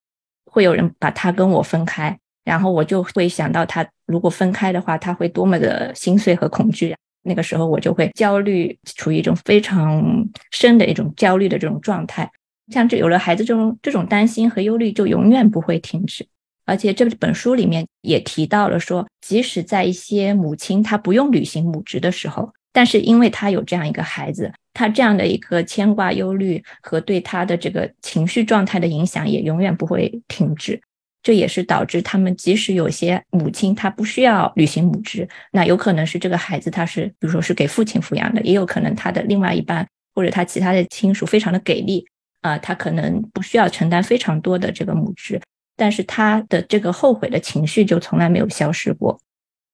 Speaker 5: 会有人把他跟我分开？然后我就会想到他如果分开的话，他会多么的心碎和恐惧。那个时候我就会焦虑，处于一种非常深的一种焦虑的这种状态。像这有了孩子这种这种担心和忧虑就永远不会停止，而且这本书里面也提到了说，即使在一些母亲她不用履行母职的时候，但是因为她有这样一个孩子，她这样的一个牵挂、忧虑和对她的这个情绪状态的影响也永远不会停止。这也是导致他们即使有些母亲她不需要履行母职，那有可能是这个孩子他是比如说是给父亲抚养的，也有可能他的另外一半或者他其他的亲属非常的给力。啊，他可能不需要承担非常多的这个母职，但是他的这个后悔的情绪就从来没有消失过。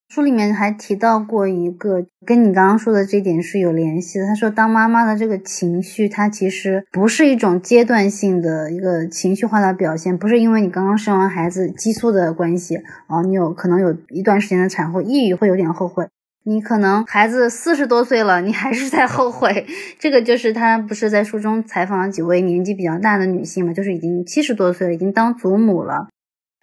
Speaker 2: 书里面还提到过一个跟你刚刚说的这点是有联系的。他说，当妈妈的这个情绪，它其实不是一种阶段性的一个情绪化的表现，不是因为你刚刚生完孩子激素的关系啊，你有可能有一段时间的产后抑郁，会有点后悔。你可能孩子四十多岁了，你还是在后悔。这个就是他不是在书中采访了几位年纪比较大的女性嘛，就是已经七十多岁了，已经当祖母了，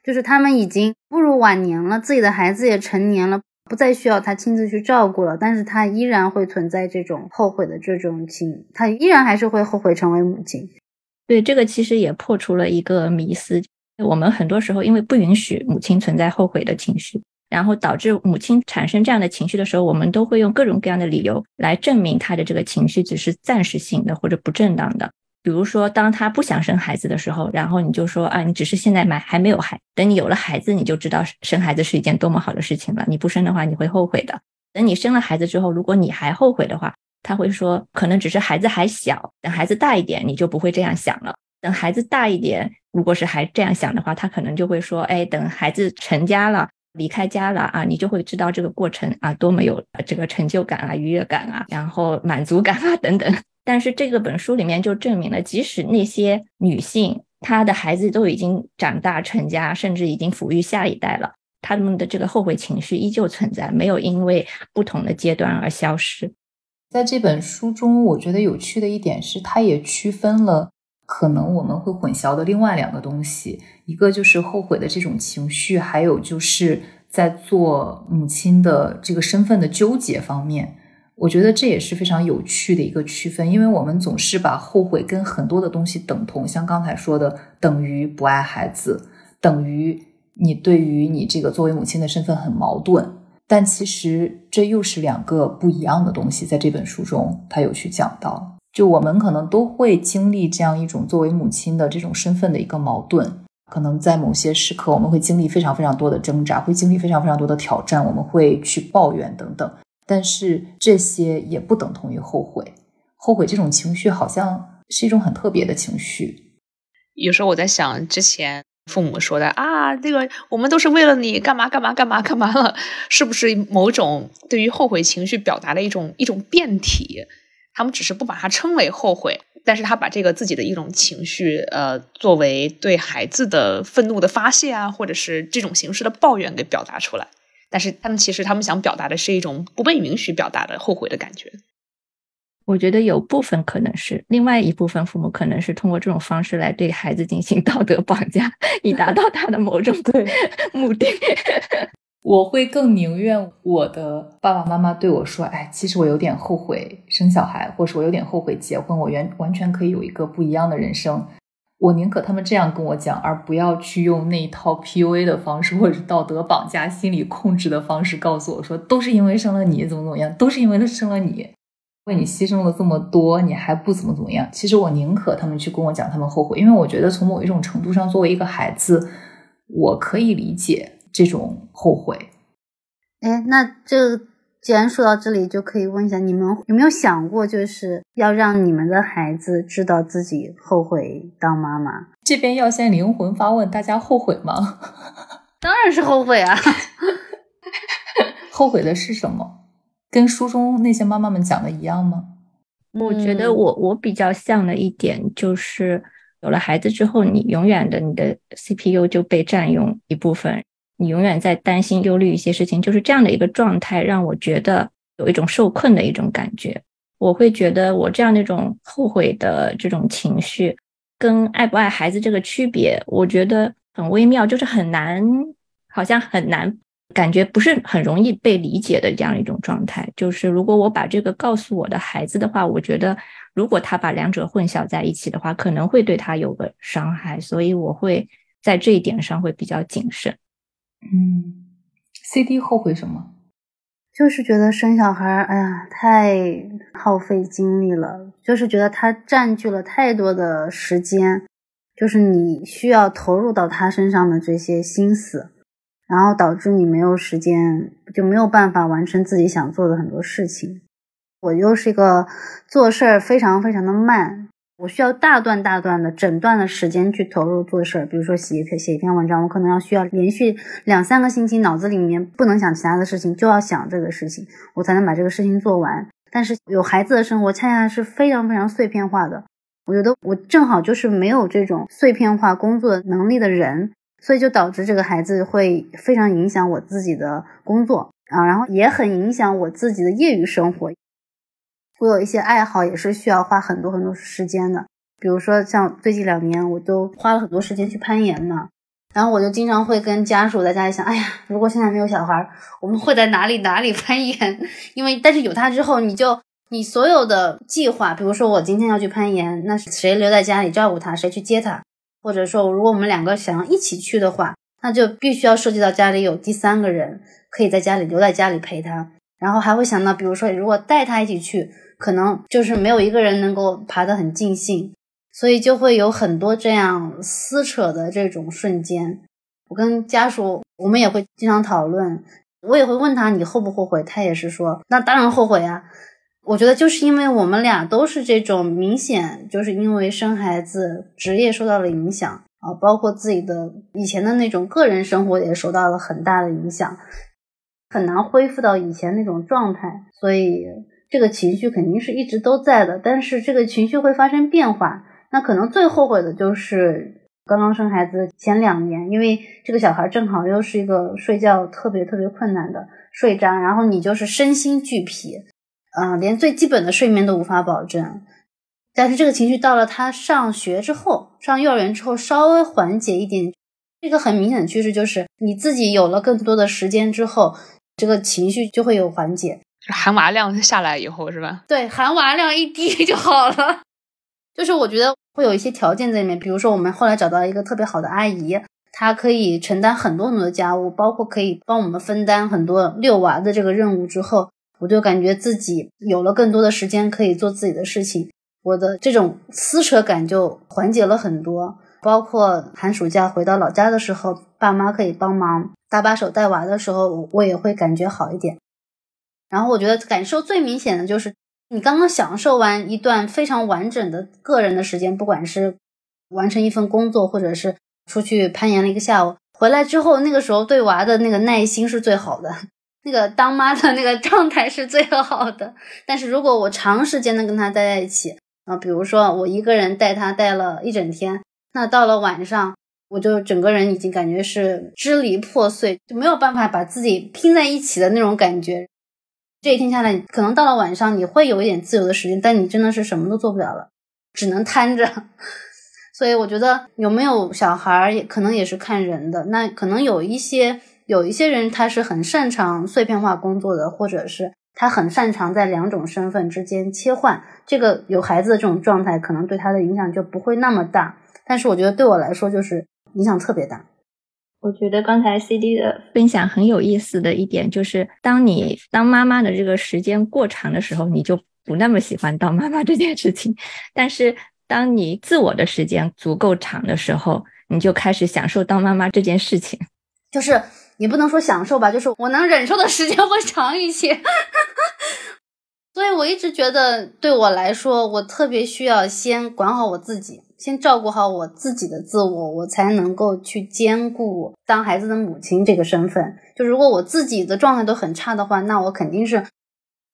Speaker 2: 就是他们已经步入晚年了，自己的孩子也成年了，不再需要他亲自去照顾了，但是他依然会存在这种后悔的这种情，他依然还是会后悔成为母亲。
Speaker 5: 对，这个其实也破除了一个迷思，我们很多时候因为不允许母亲存在后悔的情绪。然后导致母亲产生这样的情绪的时候，我们都会用各种各样的理由来证明她的这个情绪只是暂时性的或者不正当的。比如说，当她不想生孩子的时候，然后你就说啊，你只是现在买还没有孩，等你有了孩子，你就知道生孩子是一件多么好的事情了。你不生的话，你会后悔的。等你生了孩子之后，如果你还后悔的话，他会说，可能只是孩子还小，等孩子大一点，你就不会这样想了。等孩子大一点，如果是还这样想的话，他可能就会说，哎，等孩子成家了，离开家了啊，你就会知道这个过程啊，多么有这个成就感啊、愉悦感啊，然后满足感啊等等。但是这个本书里面就证明了，即使那些女性，她的孩子都已经长大成家，甚至已经抚育下一代了，她们的这个后悔情绪依旧存在，没有因为不同的阶段而消失。
Speaker 3: 在这本书中，我觉得有趣的一点是，它也区分了可能我们会混淆的另外两个东西，一个就是后悔的这种情绪，还有就是在做母亲的这个身份的纠结方面。我觉得这也是非常有趣的一个区分，因为我们总是把后悔跟很多的东西等同，像刚才说的，等于不爱孩子，等于你对于你这个作为母亲的身份很矛盾。但其实这又是两个不一样的东西。在这本书中，他有去讲到，就我们可能都会经历这样一种作为母亲的这种身份的一个矛盾，可能在某些时刻，我们会经历非常非常多的挣扎，会经历非常非常多的挑战，我们会去抱怨等等。但是这些也不等同于后悔，后悔这种情绪好像是一种很特别的情绪。
Speaker 1: 有时候我在想，之前父母说的啊，这个我们都是为了你干嘛干嘛干嘛干嘛了，是不是某种对于后悔情绪表达的一种一种变体？他们只是不把它称为后悔，但是他把这个自己的一种情绪，呃，作为对孩子的愤怒的发泄啊，或者是这种形式的抱怨给表达出来。但是他们其实他们想表达的是一种不被允许表达的后悔的感觉。
Speaker 5: 我觉得有部分可能是，另外一部分父母可能是通过这种方式来对孩子进行 道德绑架，以达到他的某种对目的。
Speaker 3: 我会更宁愿我的爸爸妈妈对我说：“哎，其实我有点后悔生小孩，或是我有点后悔结婚，我原完全可以有一个不一样的人生。”我宁可他们这样跟我讲，而不要去用那一套 PUA 的方式，或者是道德绑架、心理控制的方式告诉我说，都是因为生了你，怎么怎么样，都是因为他生了你，为你牺牲了这么多，你还不怎么怎么样。其实我宁可他们去跟我讲他们后悔，因为我觉得从某一种程度上，作为一个孩子，我可以理解这种后悔。
Speaker 2: 哎，那这。既然说到这里，就可以问一下你们有没有想过，就是要让你们的孩子知道自己后悔当妈妈？
Speaker 3: 这边要先灵魂发问，大家后悔吗？
Speaker 2: 当然是后悔啊！
Speaker 3: 后悔的是什么？跟书中那些妈妈们讲的一样吗？
Speaker 5: 我觉得我我比较像的一点就是，有了孩子之后，你永远的你的 CPU 就被占用一部分。你永远在担心、忧虑一些事情，就是这样的一个状态，让我觉得有一种受困的一种感觉。我会觉得我这样那种后悔的这种情绪，跟爱不爱孩子这个区别，我觉得很微妙，就是很难，好像很难，感觉不是很容易被理解的这样一种状态。就是如果我把这个告诉我的孩子的话，我觉得如果他把两者混淆在一起的话，可能会对他有个伤害，所以我会在这一点上会比较谨慎。
Speaker 3: 嗯，C D 后悔什么？
Speaker 2: 就是觉得生小孩，哎呀，太耗费精力了。就是觉得他占据了太多的时间，就是你需要投入到他身上的这些心思，然后导致你没有时间，就没有办法完成自己想做的很多事情。我又是一个做事儿非常非常的慢。我需要大段大段的整段的时间去投入做事儿，比如说写一篇写一篇文章，我可能要需要连续两三个星期，脑子里面不能想其他的事情，就要想这个事情，我才能把这个事情做完。但是有孩子的生活恰恰是非常非常碎片化的，我觉得我正好就是没有这种碎片化工作能力的人，所以就导致这个孩子会非常影响我自己的工作啊，然后也很影响我自己的业余生活。我有一些爱好也是需要花很多很多时间的，比如说像最近两年，我都花了很多时间去攀岩嘛。然后我就经常会跟家属在家里想，哎呀，如果现在没有小孩，我们会在哪里哪里 攀岩？因为但是有他之后，你就你所有的计划，比如说我今天要去攀岩，那谁留在家里照顾他，谁去接他？或者说，如果我们两个想要一起去的话，那就必须要涉及到家里有第三个人可以在家里留在家里陪他。然后还会想到，比如说如果带他一起去。可能就是没有一个人能够爬得很尽兴，所以就会有很多这样撕扯的这种瞬间。我跟家属，我们也会经常讨论，我也会问他你后不后悔，他也是说那当然后悔啊。我觉得就是因为我们俩都是这种明显就是因为生孩子职业受到了影响啊，包括自己的以前的那种个人生活也受到了很大的影响，很难恢复到以前那种状态，所以这个情绪肯定是一直都在的，但是这个情绪会发生变化。那可能最后悔的就是刚刚生孩子前两年，因为这个小孩正好又是一个睡觉特别特别困难的睡渣，然后你就是身心俱疲。嗯，连最基本的睡眠都无法保证，但是这个情绪到了他上学之后，上幼儿园之后稍微缓解一点。这个很明显的趋势就是，你自己有了更多的时间之后，这个情绪就会有缓解。
Speaker 1: 含娃量下来以后是吧？
Speaker 2: 对，含娃量一低就好了。就是我觉得会有一些条件在里面，比如说我们后来找到一个特别好的阿姨，她可以承担很多很多的家务，包括可以帮我们分担很多遛娃的这个任务之后。我就感觉自己有了更多的时间可以做自己的事情，我的这种撕扯感就缓解了很多。包括寒暑假回到老家的时候，爸妈可以帮忙搭把手带娃的时候，我也会感觉好一点。然后我觉得感受最明显的就是，你刚刚享受完一段非常完整的个人的时间，不管是完成一份工作，或者是出去攀岩了一个下午，回来之后，那个时候对娃的那个耐心是最好的。那个当妈的那个状态是最好的，但是如果我长时间的跟他待在一起啊，比如说我一个人带他带了一整天，那到了晚上，我就整个人已经感觉是支离破碎，就没有办法把自己拼在一起的那种感觉。这一天下来，可能到了晚上你会有一点自由的时间，但你真的是什么都做不了了，只能瘫着。所以我觉得有没有小孩也可能也是看人的，那可能有一些。有一些人他是很擅长碎片化工作的，或者是他很擅长在两种身份之间切换。这个有孩子的这种状态，可能对他的影响就不会那么大。但是我觉得对我来说，就是影响特别大。
Speaker 4: 我觉得刚才 C D 的
Speaker 5: 分享很有意思的一点，就是当你当妈妈的这个时间过长的时候，你就不那么喜欢当妈妈这件事情。但是当你自我的时间足够长的时候，你就开始享受当妈妈这件事情。
Speaker 2: 就是。你不能说享受吧，就是我能忍受的时间会长一些，所以我一直觉得对我来说，我特别需要先管好我自己，先照顾好我自己的自我，我才能够去兼顾当孩子的母亲这个身份。就如果我自己的状态都很差的话，那我肯定是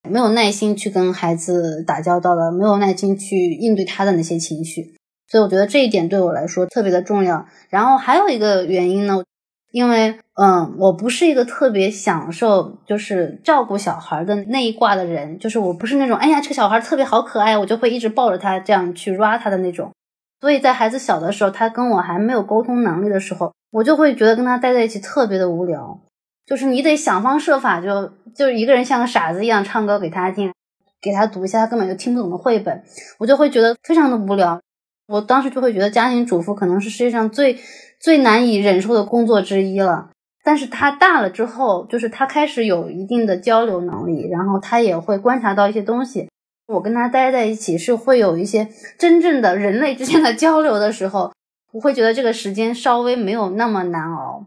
Speaker 2: 没有耐心去跟孩子打交道的，没有耐心去应对他的那些情绪。所以我觉得这一点对我来说特别的重要。然后还有一个原因呢。因为，嗯，我不是一个特别享受就是照顾小孩的那一挂的人，就是我不是那种，哎呀，这个小孩特别好可爱，我就会一直抱着他这样去 ra 他的那种。所以在孩子小的时候，他跟我还没有沟通能力的时候，我就会觉得跟他待在一起特别的无聊，就是你得想方设法，就就是一个人像个傻子一样唱歌给他听，给他读一下他根本就听不懂的绘本，我就会觉得非常的无聊。我当时就会觉得家庭主妇可能是世界上最。最难以忍受的工作之一了，但是他大了之后，就是他开始有一定的交流能力，然后他也会观察到一些东西。我跟他待在一起是会有一些真正的人类之间的交流的时候，我会觉得这个时间稍微没有那么难熬。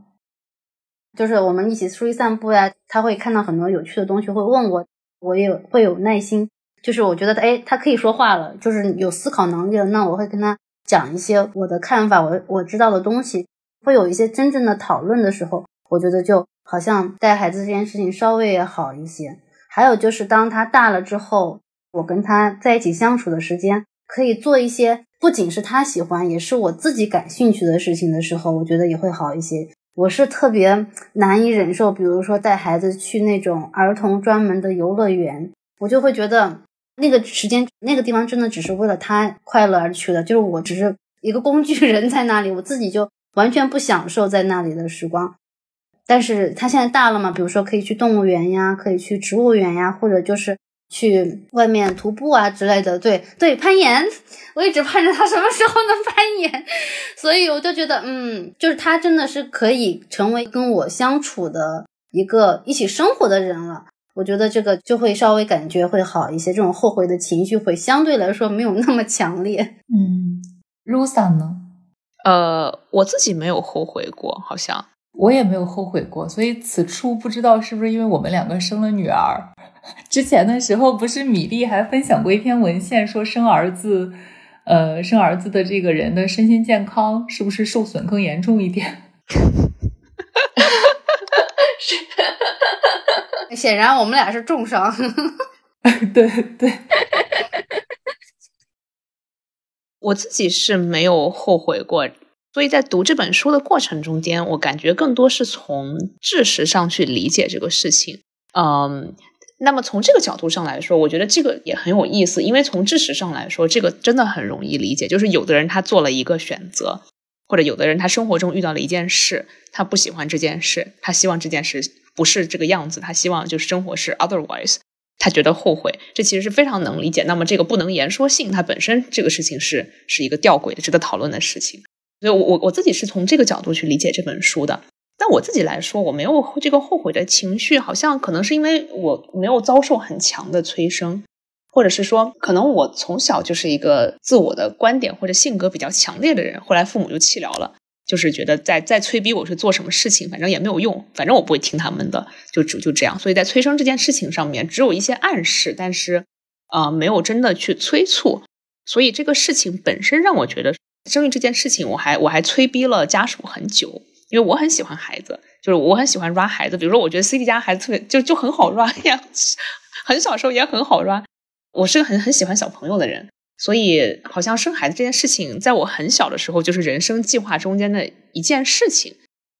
Speaker 2: 就是我们一起出去散步呀，他会看到很多有趣的东西，会问我，我也会有耐心。就是我觉得，哎，他可以说话了，就是有思考能力了，那我会跟他。讲一些我的看法，我我知道的东西，会有一些真正的讨论的时候，我觉得就好像带孩子这件事情稍微也好一些。还有就是当他大了之后，我跟他在一起相处的时间，可以做一些不仅是他喜欢，也是我自己感兴趣的事情的时候，我觉得也会好一些。我是特别难以忍受，比如说带孩子去那种儿童专门的游乐园，我就会觉得。那个时间，那个地方真的只是为了他快乐而去的，就是我只是一个工具人在那里，我自己就完全不享受在那里的时光。但是他现在大了嘛，比如说可以去动物园呀，可以去植物园呀，或者就是去外面徒步啊之类的。对对，攀岩，我一直盼着他什么时候能攀岩，所以我就觉得，嗯，就是他真的是可以成为跟我相处的一个一起生活的人了。我觉得这个就会稍微感觉会好一些，这种后悔的情绪会相对来说没有那么强烈。
Speaker 3: 嗯，Rosa 呢？
Speaker 1: 呃，我自己没有后悔过，好像
Speaker 3: 我也没有后悔过。所以此处不知道是不是因为我们两个生了女儿。之前的时候，不是米粒还分享过一篇文献，说生儿子，呃，生儿子的这个人的身心健康是不是受损更严重一点？
Speaker 2: 是，显然我们俩是重伤。
Speaker 3: 对对。
Speaker 1: 我自己是没有后悔过，所以在读这本书的过程中间，我感觉更多是从知识上去理解这个事情。嗯，那么从这个角度上来说，我觉得这个也很有意思，因为从知识上来说，这个真的很容易理解。就是有的人他做了一个选择，或者有的人他生活中遇到了一件事，他不喜欢这件事，他希望这件事不是这个样子，他希望就是生活是 otherwise。他觉得后悔，这其实是非常能理解。那么这个不能言说性，它本身这个事情是是一个吊诡的、值得讨论的事情。所以，我我我自己是从这个角度去理解这本书的。但我自己来说，我没有这个后悔的情绪，好像可能是因为我没有遭受很强的催生，或者是说，可能我从小就是一个自我的观点或者性格比较强烈的人，后来父母就弃疗了。就是觉得在在催逼我去做什么事情，反正也没有用，反正我不会听他们的，就就就这样。所以在催生这件事情上面，只有一些暗示，但是啊，没有真的去催促。所以这个事情本身让我觉得生育这件事情，我还我还催逼了家属很久，因为我很喜欢孩子，就是我很喜欢 run 孩子。比如说，我觉得 C D 家孩子特别就就很好 run 呀，很小时候也很好 run。我是个很很喜欢小朋友的人。所以，好像生孩子这件事情，在我很小的时候就是人生计划中间的一件事情。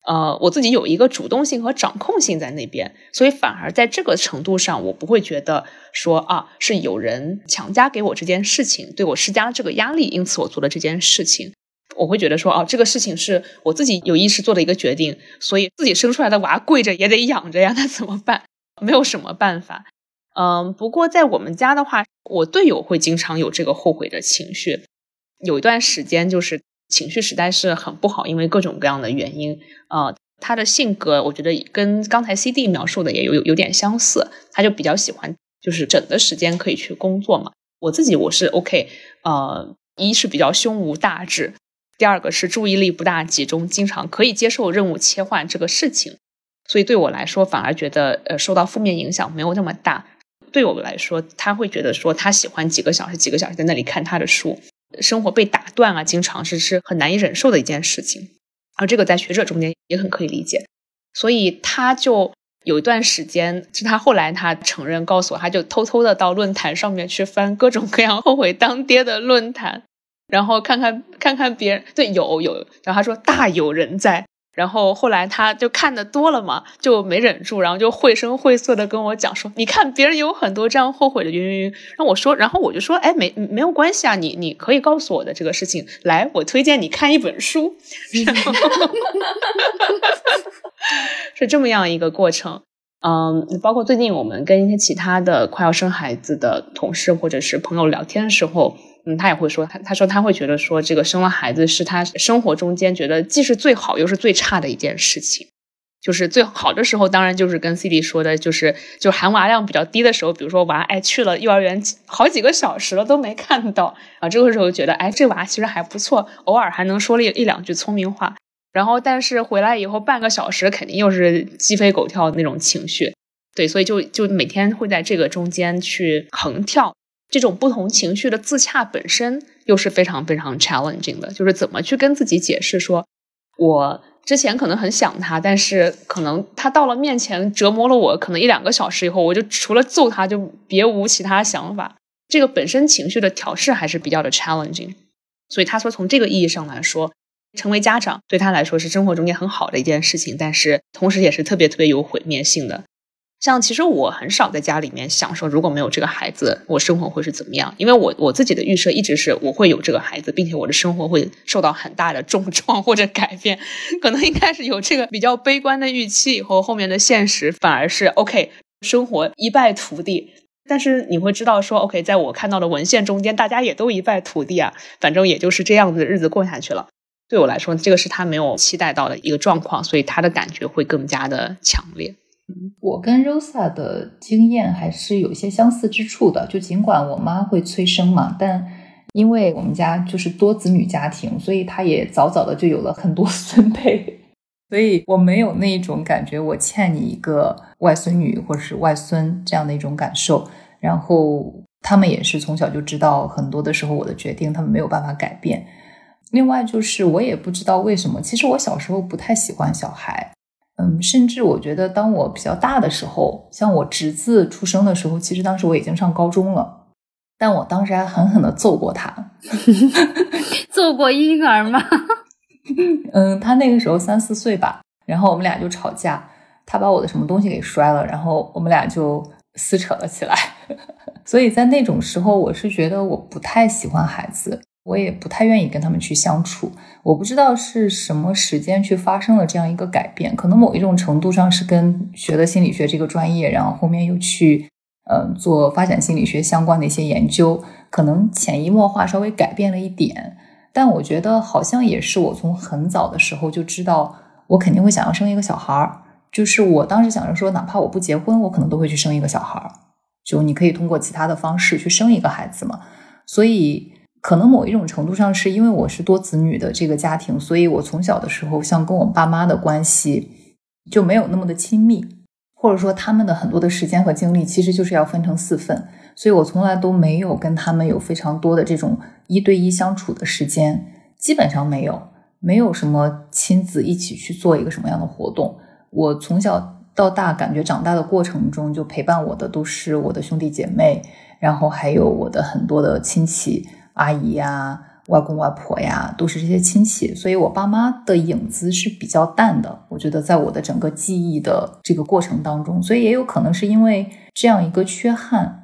Speaker 1: 呃，我自己有一个主动性和掌控性在那边，所以反而在这个程度上，我不会觉得说啊，是有人强加给我这件事情，对我施加了这个压力，因此我做了这件事情。我会觉得说，哦，这个事情是我自己有意识做的一个决定，所以自己生出来的娃跪着也得养着呀，那怎么办？没有什么办法。嗯，不过在我们家的话，我队友会经常有这个后悔的情绪。有一段时间，就是情绪实在是很不好，因为各种各样的原因。呃，他的性格，我觉得跟刚才 C D 描述的也有有有点相似。他就比较喜欢，就是整的时间可以去工作嘛。我自己我是 OK，呃，一是比较胸无大志，第二个是注意力不大集中，经常可以接受任务切换这个事情。所以对我来说，反而觉得呃受到负面影响没有那么大。对我来说，他会觉得说他喜欢几个小时、几个小时在那里看他的书，生活被打断啊，经常是是很难以忍受的一件事情。而这个在学者中间也很可以理解，所以他就有一段时间，是他后来他承认告诉我，他就偷偷的到论坛上面去翻各种各样后悔当爹的论坛，然后看看看看别人，对，有有，然后他说大有人在。然后后来他就看的多了嘛，就没忍住，然后就绘声绘色的跟我讲说：“你看别人有很多这样后悔的原因。”让我说，然后我就说：“哎，没没有关系啊，你你可以告诉我的这个事情。来，我推荐你看一本书。” 是这么样一个过程。嗯，包括最近我们跟一些其他的快要生孩子的同事或者是朋友聊天的时候。嗯，他也会说，他他说他会觉得说，这个生了孩子是他生活中间觉得既是最好又是最差的一件事情。就是最好的时候，当然就是跟 C D 说的，就是就含娃量比较低的时候，比如说娃哎去了幼儿园好几个小时了都没看到啊，这个时候觉得哎这娃其实还不错，偶尔还能说了一两句聪明话。然后但是回来以后半个小时肯定又是鸡飞狗跳的那种情绪，对，所以就就每天会在这个中间去横跳。这种不同情绪的自洽本身又是非常非常 challenging 的，就是怎么去跟自己解释说，我之前可能很想他，但是可能他到了面前折磨了我，可能一两个小时以后，我就除了揍他就别无其他想法。这个本身情绪的调试还是比较的 challenging，所以他说从这个意义上来说，成为家长对他来说是生活中间很好的一件事情，但是同时也是特别特别有毁灭性的。像其实我很少在家里面想说，如果没有这个孩子，我生活会是怎么样？因为我我自己的预设一直是我会有这个孩子，并且我的生活会受到很大的重创或者改变。可能应该是有这个比较悲观的预期，以后后面的现实反而是 OK，生活一败涂地。但是你会知道说，OK，在我看到的文献中间，大家也都一败涂地啊，反正也就是这样子日子过下去了。对我来说，这个是他没有期待到的一个状况，所以他的感觉会更加的强烈。
Speaker 3: 我跟 Rosa 的经验还是有些相似之处的。就尽管我妈会催生嘛，但因为我们家就是多子女家庭，所以她也早早的就有了很多 孙辈，所以我没有那种感觉，我欠你一个外孙女或者是外孙这样的一种感受。然后他们也是从小就知道，很多的时候我的决定他们没有办法改变。另外就是我也不知道为什么，其实我小时候不太喜欢小孩，嗯，甚至我觉得当我比较大的时候，像我侄子出生的时候，其实当时我已经上高中了，但我当时还狠狠的揍过他，
Speaker 2: 揍过婴儿吗？
Speaker 3: 嗯，他那个时候三四岁吧，然后我们俩就吵架，他把我的什么东西给摔了，然后我们俩就撕扯了起来。所以在那种时候，我是觉得我不太喜欢孩子。我也不太愿意跟他们去相处，我不知道是什么时间去发生了这样一个改变，可能某一种程度上是跟学了心理学这个专业，然后后面又去，嗯，做发展心理学相关的一些研究，可能潜移默化稍微改变了一点。但我觉得好像也是我从很早的时候就知道，我肯定会想要生一个小孩儿，就是我当时想着说，哪怕我不结婚，我可能都会去生一个小孩儿，就你可以通过其他的方式去生一个孩子嘛，所以。可能某一种程度上是因为我是多子女的这个家庭，所以我从小的时候像跟我爸妈的关系就没有那么的亲密，或者说他们的很多的时间和精力其实就是要分成四份，所以我从来都没有跟他们有非常多的这种一对一相处的时间，基本上没有，没有什么亲子一起去做一个什么样的活动。我从小到大感觉长大的过程中，就陪伴我的都是我的兄弟姐妹，然后还有我的很多的亲戚。阿姨呀，外公外婆呀，都是这些亲戚，所以我爸妈的影子是比较淡的。我觉得在我的整个记忆的这个过程当中，所以也有可能是因为这样一个缺憾。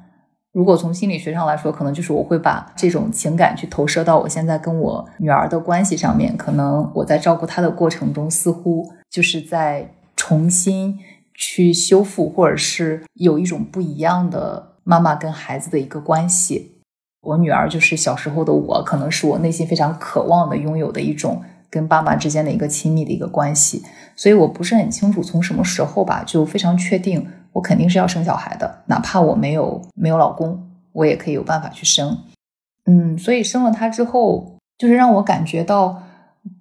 Speaker 3: 如果从心理学上来说，可能就是我会把这种情感去投射到我现在跟我女儿的关系上面。可能我在照顾她的过程中，似乎就是在重新去修复，或者是有一种不一样的妈妈跟孩子的一个关系。我女儿就是小时候的我，可能是我内心非常渴望的拥有的一种跟爸妈之间的一个亲密的一个关系，所以我不是很清楚从什么时候吧，就非常确定我肯定是要生小孩的，哪怕我没有没有老公，我也可以有办法去生。嗯，所以生了他之后，就是让我感觉到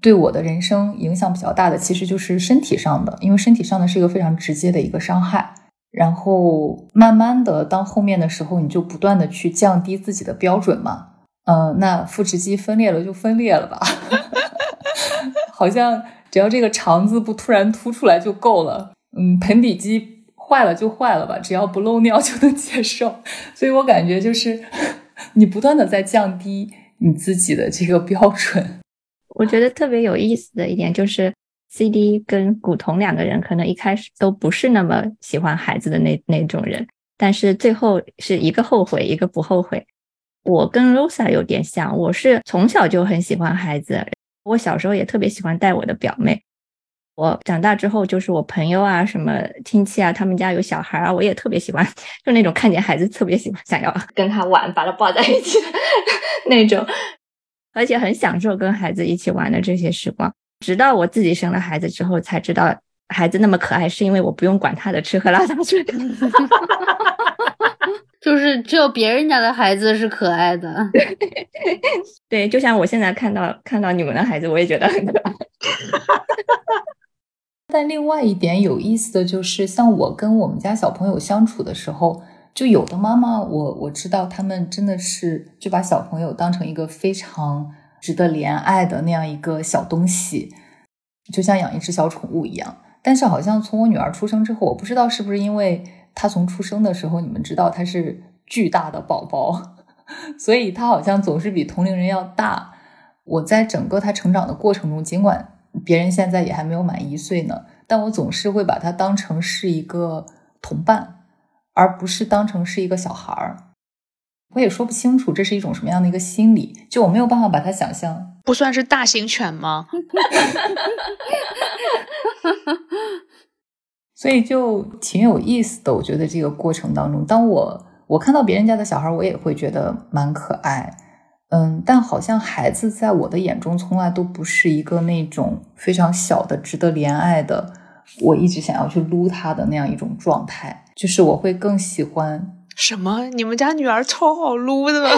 Speaker 3: 对我的人生影响比较大的，其实就是身体上的，因为身体上的是一个非常直接的一个伤害。然后慢慢的，当后面的时候，你就不断的去降低自己的标准嘛。嗯，那腹直肌分裂了就分裂了吧，好像只要这个肠子不突然凸出来就够了。嗯，盆底肌坏了就坏了吧，只要不漏尿就能接受。所以我感觉就是你不断的在降低你自己的这个标准。
Speaker 5: 我觉得特别有意思的一点就是。C D 跟古潼两个人可能一开始都不是那么喜欢孩子的那那种人，但是最后是一个后悔，一个不后悔。我跟 Rosa 有点像，我是从小就很喜欢孩子，我小时候也特别喜欢带我的表妹。我长大之后，就是我朋友啊、什么亲戚啊，他们家有小孩啊，我也特别喜欢，就那种看见孩子特别喜欢，想要
Speaker 4: 跟他玩，把他抱在一起 那种，
Speaker 5: 而且很享受跟孩子一起玩的这些时光。直到我自己生了孩子之后，才知道孩子那么可爱，是因为我不用管他的吃喝拉撒睡。
Speaker 2: 就是只有别人家的孩子是可爱的。
Speaker 5: 对，就像我现在看到看到你们的孩子，我也觉得很可爱。
Speaker 3: 但另外一点有意思的就是，像我跟我们家小朋友相处的时候，就有的妈妈，我我知道他们真的是就把小朋友当成一个非常。值得怜爱的那样一个小东西，就像养一只小宠物一样。但是好像从我女儿出生之后，我不知道是不是因为她从出生的时候，你们知道她是巨大的宝宝，所以她好像总是比同龄人要大。我在整个她成长的过程中，尽管别人现在也还没有满一岁呢，但我总是会把她当成是一个同伴，而不是当成是一个小孩儿。我也说不清楚这是一种什么样的一个心理，就我没有办法把它想象。
Speaker 1: 不算是大型犬吗？
Speaker 3: 所以就挺有意思的。我觉得这个过程当中，当我我看到别人家的小孩，我也会觉得蛮可爱。嗯，但好像孩子在我的眼中从来都不是一个那种非常小的、值得怜爱的，我一直想要去撸他的那样一种状态。就是我会更喜欢。
Speaker 1: 什么？你们家女儿超好撸的？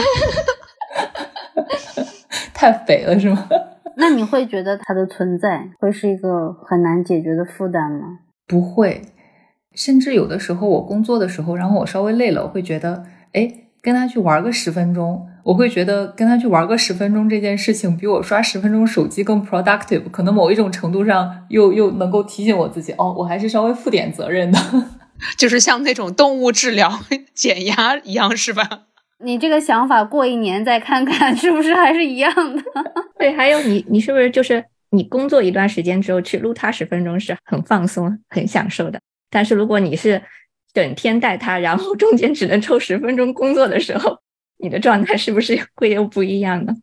Speaker 3: 太肥了是吗？
Speaker 2: 那你会觉得她的存在会是一个很难解决的负担吗？
Speaker 3: 不会，甚至有的时候我工作的时候，然后我稍微累了，我会觉得，哎，跟她去玩个十分钟，我会觉得跟她去玩个十分钟这件事情比我刷十分钟手机更 productive，可能某一种程度上又又能够提醒我自己，哦，我还是稍微负点责任的，
Speaker 1: 就是像那种动物治疗 减压一样，是吧？
Speaker 2: 你这个想法过一年再看看，是不是还是一样的？
Speaker 5: 对，还有你，你是不是就是你工作一段时间之后去撸它十分钟是很放松、很享受的？但是如果你是整天带它，然后中间只能抽十分钟工作的时候，你的状态是不是 会又不一样呢？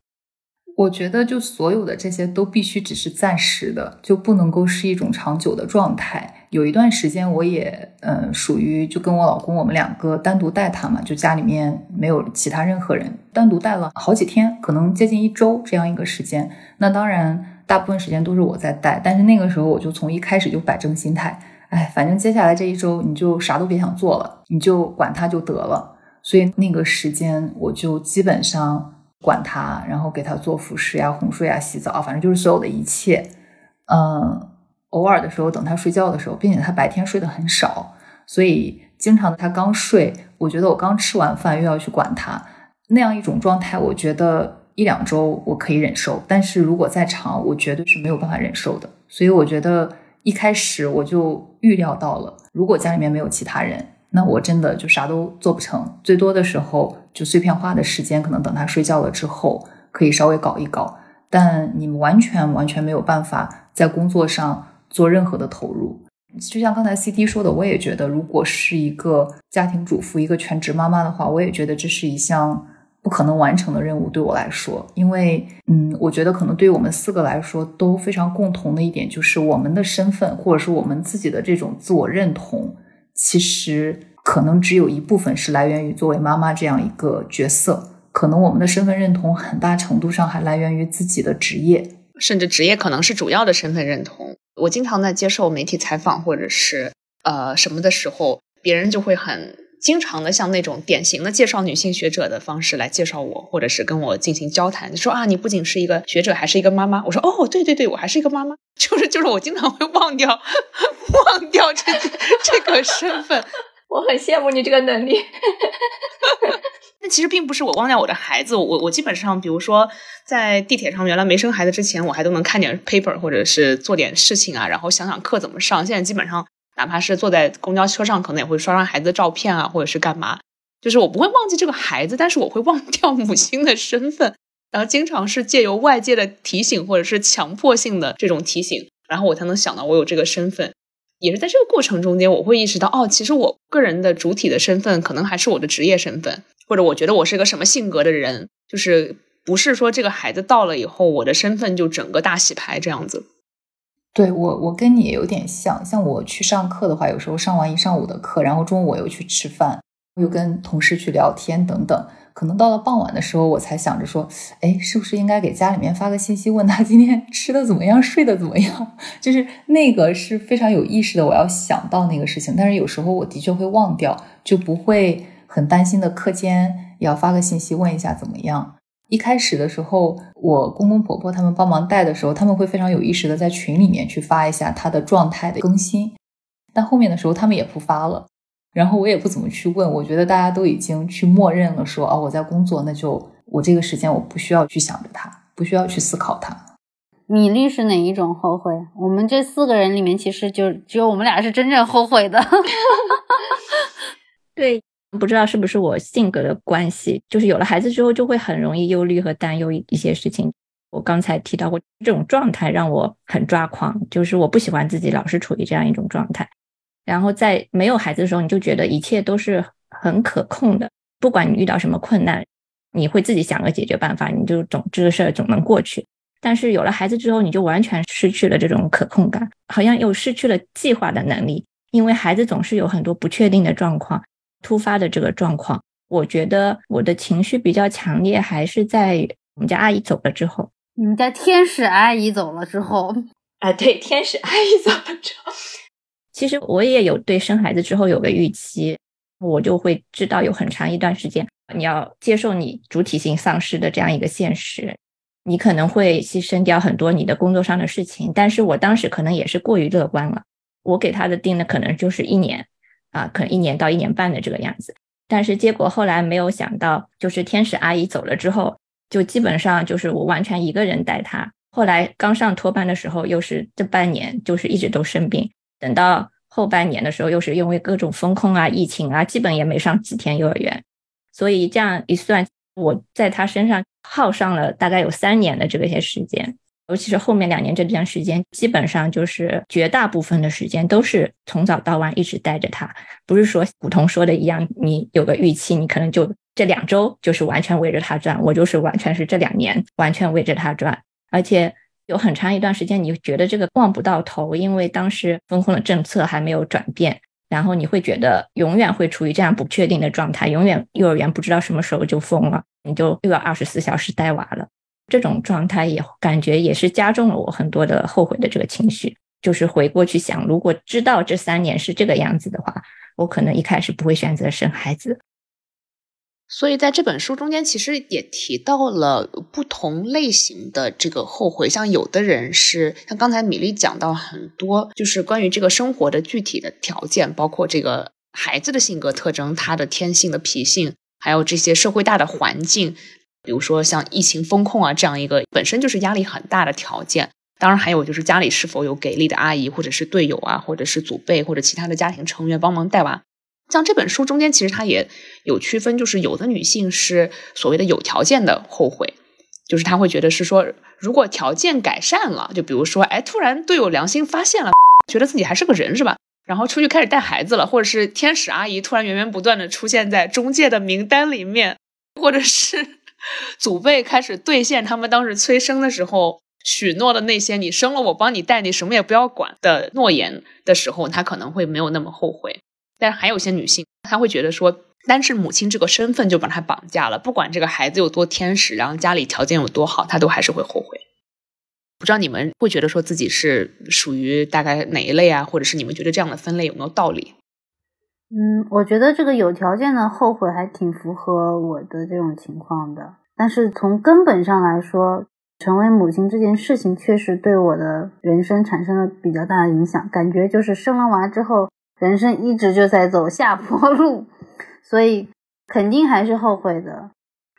Speaker 3: 我觉得，就所有的这些都必须只是暂时的，就不能够是一种长久的状态。有一段时间，我也呃属于就跟我老公我们两个单独带他嘛，就家里面没有其他任何人，单独带了好几天，可能接近一周这样一个时间。那当然，大部分时间都是我在带，但是那个时候我就从一开始就摆正心态，哎，反正接下来这一周你就啥都别想做了，你就管他就得了。所以那个时间我就基本上。管他，然后给他做辅食呀、哄睡呀、洗澡，反正就是所有的一切。嗯，偶尔的时候等他睡觉的时候，并且他白天睡得很少，所以经常他刚睡，我觉得我刚吃完饭又要去管他，那样一种状态，我觉得一两周我可以忍受，但是如果再长，我绝对是没有办法忍受的。所以我觉得一开始我就预料到了，如果家里面没有其他人。那我真的就啥都做不成，最多的时候就碎片化的时间，可能等他睡觉了之后可以稍微搞一搞。但你们完全完全没有办法在工作上做任何的投入。就像刚才 C D 说的，我也觉得，如果是一个家庭主妇、一个全职妈妈的话，我也觉得这是一项不可能完成的任务。对我来说，因为嗯，我觉得可能对于我们四个来说都非常共同的一点，就是我们的身份或者是我们自己的这种自我认同。其实可能只有一部分是来源于作为妈妈这样一个角色，可能我们的身份认同很大程度上还来源于自己的职业，
Speaker 1: 甚至职业可能是主要的身份认同。我经常在接受媒体采访或者是呃什么的时候，别人就会很。经常的像那种典型的介绍女性学者的方式来介绍我，或者是跟我进行交谈，说啊，你不仅是一个学者，还是一个妈妈。我说哦，对对对，我还是一个妈妈。就 是就是，我经常会忘掉 忘掉这这个身份。
Speaker 4: 我很羡慕你这个能力。
Speaker 1: 但其实并不是我忘掉我的孩子，我我基本上，比如说在地铁上，原来没生孩子之前，我还都能看点 paper，或者是做点事情啊，然后想想课怎么上。现在基本上。哪怕是坐在公交车上，可能也会刷刷孩子的照片啊，或者是干嘛。就是我不会忘记这个孩子，但是我会忘掉母亲的身份。然后经常是借由外界的提醒，或者是强迫性的这种提醒，然后我才能想到我有这个身份。也是在这个过程中间，我会意识到，哦，其实我个人的主体的身份，可能还是我的职业身份，或者我觉得我是个什么性格的人，就是不是说这个孩子到了以后，我的身份就整个大洗牌这样子。
Speaker 3: 对我，我跟你也有点像。像我去上课的话，有时候上完一上午的课，然后中午我又去吃饭，又跟同事去聊天等等。可能到了傍晚的时候，我才想着说，哎，是不是应该给家里面发个信息，问他今天 吃的怎么样，睡得怎么样？就是那个是非常有意识的，我要想到那个事情。但是有时候我的确会忘掉，就不会很担心的课间也要发个信息问一下怎么样。一开始的时候，我公公婆婆他们帮忙带的时候，他们会非常有意识的在群里面去发一下他的状态的更新。但后面的时候，他们也不发了，然后我也不怎么去问。我觉得大家都已经去默认了，说哦，我在工作，那就我这个时间我不需要去想着他，不需要去思考他。
Speaker 2: 米粒是哪一种后悔？我们这四个人里面，其实就只有我们俩是真正后悔的。
Speaker 5: 对。不知道是不是我性格的关系，就是有了孩子之后就会很容易忧虑和担忧一些事情。我刚才提到过这种状态让我很抓狂，就是我不喜欢自己老是处于这样一种状态。然后在没有孩子的时候，你就觉得一切都是很可控的，不管你遇到什么困难，你会自己想个解决办法，你就总这个事儿总能过去。但是有了孩子之后，你就完全失去了这种可控感，好像又失去了计划的能力，因为孩子总是有很多不确定的状况。突发的这个状况，我觉得我的情绪比较强烈，还是在我们家阿姨走了之后。
Speaker 2: 你们家天使阿姨走了之后，
Speaker 4: 啊，对，天使阿姨走了之后，
Speaker 5: 其实我也有对生孩子之后有个预期，我就会知道有很长一段时间你要接受你主体性丧失的这样一个现实，你可能会牺牲掉很多你的工作上的事情。但是我当时可能也是过于乐观了，我给他的定的可能就是一年啊，可能一年到一年半的这个样子。但是结果后来没有想到，就是天使阿姨走了之后，就基本上就是我完全一个人带他。后来刚上托班的时候，又是这半年就是一直都生病。等到后半年的时候，又是因为各种风控啊、疫情啊，基本也没上几天幼儿园。所以这样一算，我在他身上耗上了大概有三年的这个些时间。尤其是后面两年这段时间，基本上就是绝大部分的时间都是从早到晚一直带着他。不是说古潼说的一样，你有个预期，你可能就这两周就是完全围着他转。我就是完全是这两年完全围着他转，而且有很长一段时间你觉得这个望不到头，因为当时风控的政策还没有转变，然后你会觉得永远会处于这样不确定的状态，永远幼儿园不知道什么时候就封了，你就又要二十四小时带娃了。这种状态也感觉也是加重了我很多的后悔的这个情绪。就是回过去想，如果知道这三年是这个样子的话，我可能一开始不会选择生孩子。
Speaker 1: 所以在这本书中间，其实也提到了不同类型的这个后悔。像有的人是像刚才米粒讲到很多，就是关于这个生活的具体的条件，包括这个孩子的性格特征、他的天性的脾性，还有这些社会大的环境。比如说像疫情风控啊，这样一个本身就是压力很大的条件。当然还有就是家里是否有给力的阿姨，或者是队友啊，或者是祖辈或者其他的家庭成员帮忙带娃。像这本书中间，其实它也有区分，就是有的女性是所谓的有条件的后悔，就是她会觉得是说，如果条件改善了，就比如说，哎，突然队友良心发现了，觉得自己还是个人是吧？然后出去开始带孩子了，或者是天使阿姨突然源源不断的出现在中介的名单里面，或者是。祖辈开始兑现他们当时催生的时候许诺的那些“你生了我帮你带，你什么也不要管”的诺言的时候，她可能会没有那么后悔。但是还有些女性，她会觉得说，单是母亲这个身份就把她绑架了，不管这个孩子有多天使，然后家里条件有多好，她都还是会后悔。不知道你们会觉得说自己是属于大概哪一类啊？或者是你们觉得这样的分类有没有道理？
Speaker 2: 嗯，我觉得这个有条件的后悔还挺符合我的这种情况的。但是从根本上来说，成为母亲这件事情确实对我的人生产生了比较大的影响。感觉就是生了娃之后，人生一直就在走下坡路，所以肯定还是后悔的。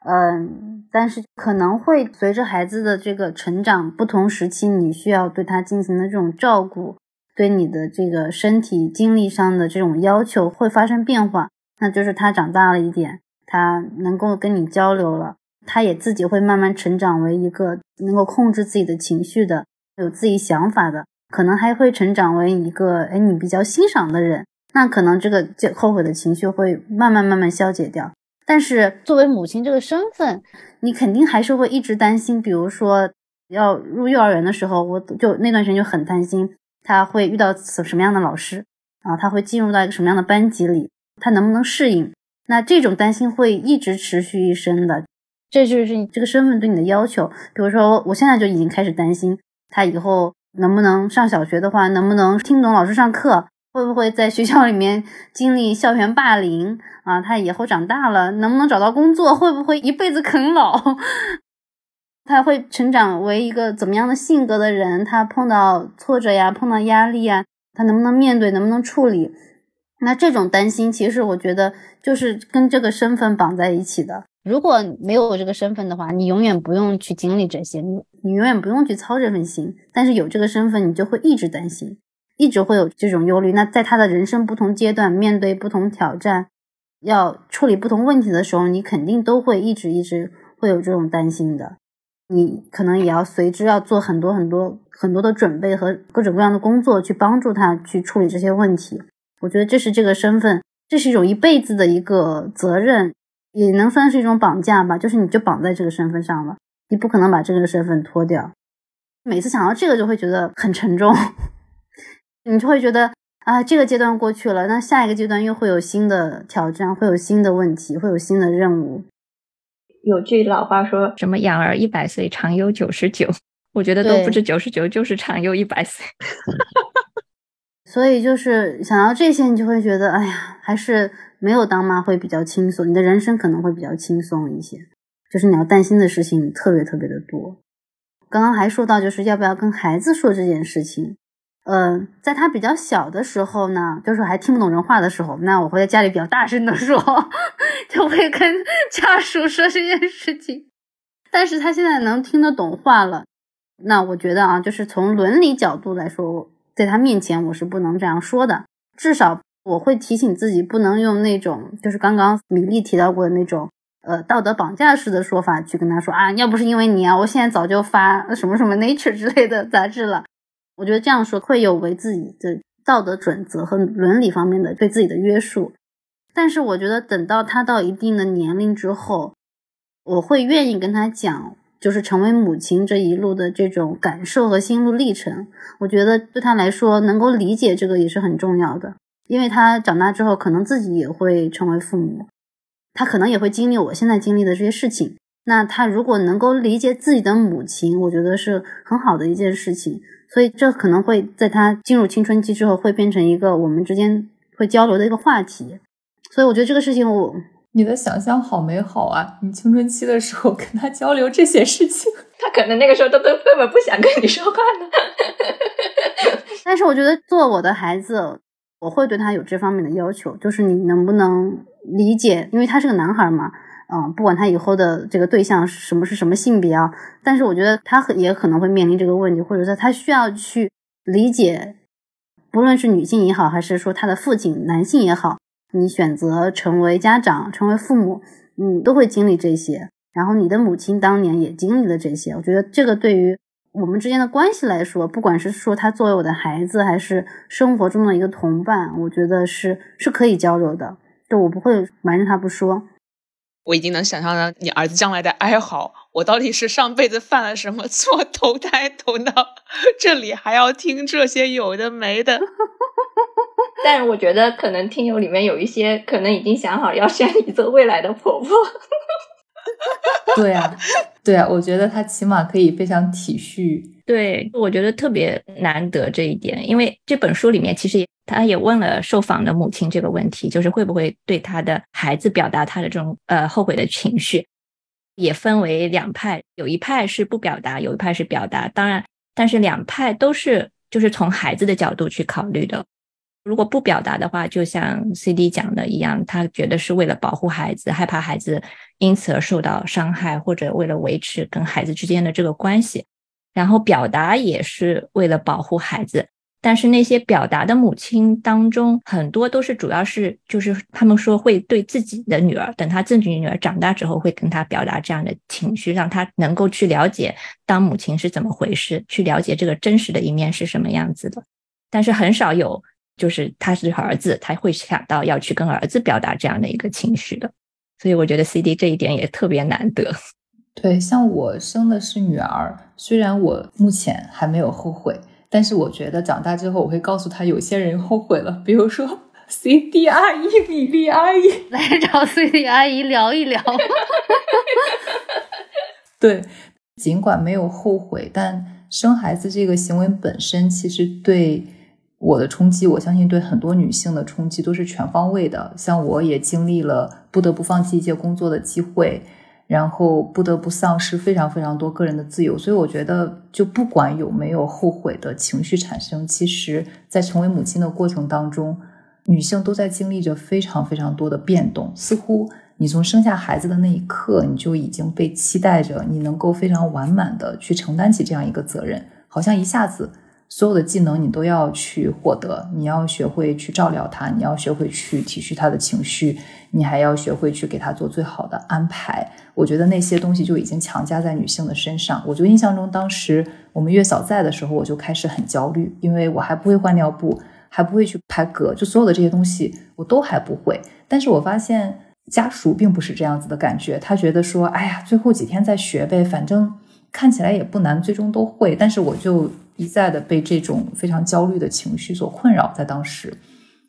Speaker 2: 嗯，但是可能会随着孩子的这个成长，不同时期你需要对他进行的这种照顾。对你的这个身体精力上的这种要求会发生变化，那就是他长大了一点，他能够跟你交流了，他也自己会慢慢成长为一个能够控制自己的情绪的，有自己想法的，可能还会成长为一个哎你比较欣赏的人，那可能这个就后悔的情绪会慢慢慢慢消解掉。但是作为母亲这个身份，你肯定还是会一直担心，比如说要入幼儿园的时候，我就那段时间就很担心。他会遇到什什么样的老师啊？他会进入到一个什么样的班级里？他能不能适应？那这种担心会一直持续一生的，这就是你这个身份对你的要求。比如说，我现在就已经开始担心他以后能不能上小学的话，能不能听懂老师上课？会不会在学校里面经历校园霸凌啊？他以后长大了能不能找到工作？会不会一辈子啃老？他会成长为一个怎么样的性格的人？他碰到挫折呀，碰到压力呀，他能不能面对，能不能处理？那这种担心，其实我觉得就是跟这个身份绑在一起的。如果没有这个身份的话，你永远不用去经历这些，你你永远不用去操这份心。但是有这个身份，你就会一直担心，一直会有这种忧虑。那在他的人生不同阶段，面对不同挑战，要处理不同问题的时候，你肯定都会一直一直会有这种担心的。你可能也要随之要做很多很多很多的准备和各种各样的工作，去帮助他去处理这些问题。我觉得这是这个身份，这是一种一辈子的一个责任，也能算是一种绑架吧。就是你就绑在这个身份上了，你不可能把这个身份脱掉。每次想到这个，就会觉得很沉重，你就会觉得啊，这个阶段过去了，那下一个阶段又会有新的挑战，会有新的问题，会有新的任务。
Speaker 4: 有句老话说
Speaker 5: 什么“养儿一百岁，长忧九十九”，我觉得都不止九十九，就是长忧一百岁。
Speaker 2: 所以就是想到这些，你就会觉得，哎呀，还是没有当妈会比较轻松，你的人生可能会比较轻松一些。就是你要担心的事情特别特别的多。刚刚还说到，就是要不要跟孩子说这件事情。呃，在他比较小的时候呢，就是还听不懂人话的时候，那我会在家里比较大声的说，就会跟 家属说这件事情。但是他现在能听得懂话了，那我觉得啊，就是从伦理角度来说，在他面前我是不能这样说的。至少我会提醒自己，不能用那种就是刚刚米粒提到过的那种呃道德绑架式的说法去跟他说啊，要不是因为你啊，我现在早就发什么什么 Nature 之类的杂志了。我觉得这样说会有违自己的道德准则和伦理方面的对自己的约束，但是我觉得等到他到一定的年龄之后，我会愿意跟他讲，就是成为母亲这一路的这种感受和心路历程。我觉得对他来说，能够理解这个也是很重要的，因为他长大之后可能自己也会成为父母，他可能也会经历我现在经历的这些事情。那他如果能够理解自己的母亲，我觉得是很好的一件事情。所以这可能会在他进入青春期之后，会变成一个我们之间会交流的一个话题。所以我觉得这个事情，我
Speaker 3: 你的想象好美好啊！你青春期的时候跟他交流这些事情，
Speaker 4: 他可能那个时候都都根本不想跟你说话呢。
Speaker 2: 但是我觉得做我的孩子，我会对他有这方面的要求，就是你能不能理解，因为他是个男孩嘛。嗯，不管他以后的这个对象是什么是什么性别啊，但是我觉得他也可能会面临这个问题，或者说他需要去理解，不论是女性也好，还是说他的父亲男性也好，你选择成为家长、成为父母，你都会经历这些。然后你的母亲当年也经历了这些，我觉得这个对于我们之间的关系来说，不管是说他作为我的孩子，还是生活中的一个同伴，我觉得是是可以交流的，就我不会瞒着他不说。
Speaker 1: 我已经能想象到你儿子将来的哀嚎。我到底是上辈子犯了什么错，投胎投到这里，还要听这些有的没的？
Speaker 4: 但是我觉得可能听友里面有一些可能已经想好要选你做未来的婆婆。
Speaker 3: 对啊，对啊，我觉得他起码可以非常体恤。
Speaker 5: 对，我觉得特别难得这一点，因为这本书里面其实也。他也问了受访的母亲这个问题，就是会不会对他的孩子表达他的这种呃后悔的情绪，也分为两派，有一派是不表达，有一派是表达。当然，但是两派都是就是从孩子的角度去考虑的。如果不表达的话，就像 C D 讲的一样，他觉得是为了保护孩子，害怕孩子因此而受到伤害，或者为了维持跟孩子之间的这个关系。然后表达也是为了保护孩子。但是那些表达的母亲当中，很多都是主要是就是他们说会对自己的女儿，等他自己女儿长大之后，会跟他表达这样的情绪，让他能够去了解当母亲是怎么回事，去了解这个真实的一面是什么样子的。但是很少有就是他是儿子，他会想到要去跟儿子表达这样的一个情绪的。所以我觉得 C D 这一点也特别难得。
Speaker 3: 对，像我生的是女儿，虽然我目前还没有后悔。但是我觉得长大之后，我会告诉她，有些人后悔了，比如说 C D 阿姨、米粒阿姨
Speaker 2: 来找 C D 阿姨聊一聊。
Speaker 3: 对，尽管没有后悔，但生孩子这个行为本身，其实对我的冲击，我相信对很多女性的冲击都是全方位的。像我也经历了不得不放弃一些工作的机会。然后不得不丧失非常非常多个人的自由，所以我觉得，就不管有没有后悔的情绪产生，其实，在成为母亲的过程当中，女性都在经历着非常非常多的变动。似乎你从生下孩子的那一刻，你就已经被期待着，你能够非常完满的去承担起这样一个责任，好像一下子。所有的技能你都要去获得，你要学会去照料他，你要学会去体恤他的情绪，你还要学会去给他做最好的安排。我觉得那些东西就已经强加在女性的身上。我就印象中，当时我们月嫂在的时候，我就开始很焦虑，因为我还不会换尿布，还不会去拍嗝，就所有的这些东西我都还不会。但是我发现家属并不是这样子的感觉，他觉得说，哎呀，最后几天再学呗，反正看起来也不难，最终都会。但是我就。一再的被这种非常焦虑的情绪所困扰，在当时，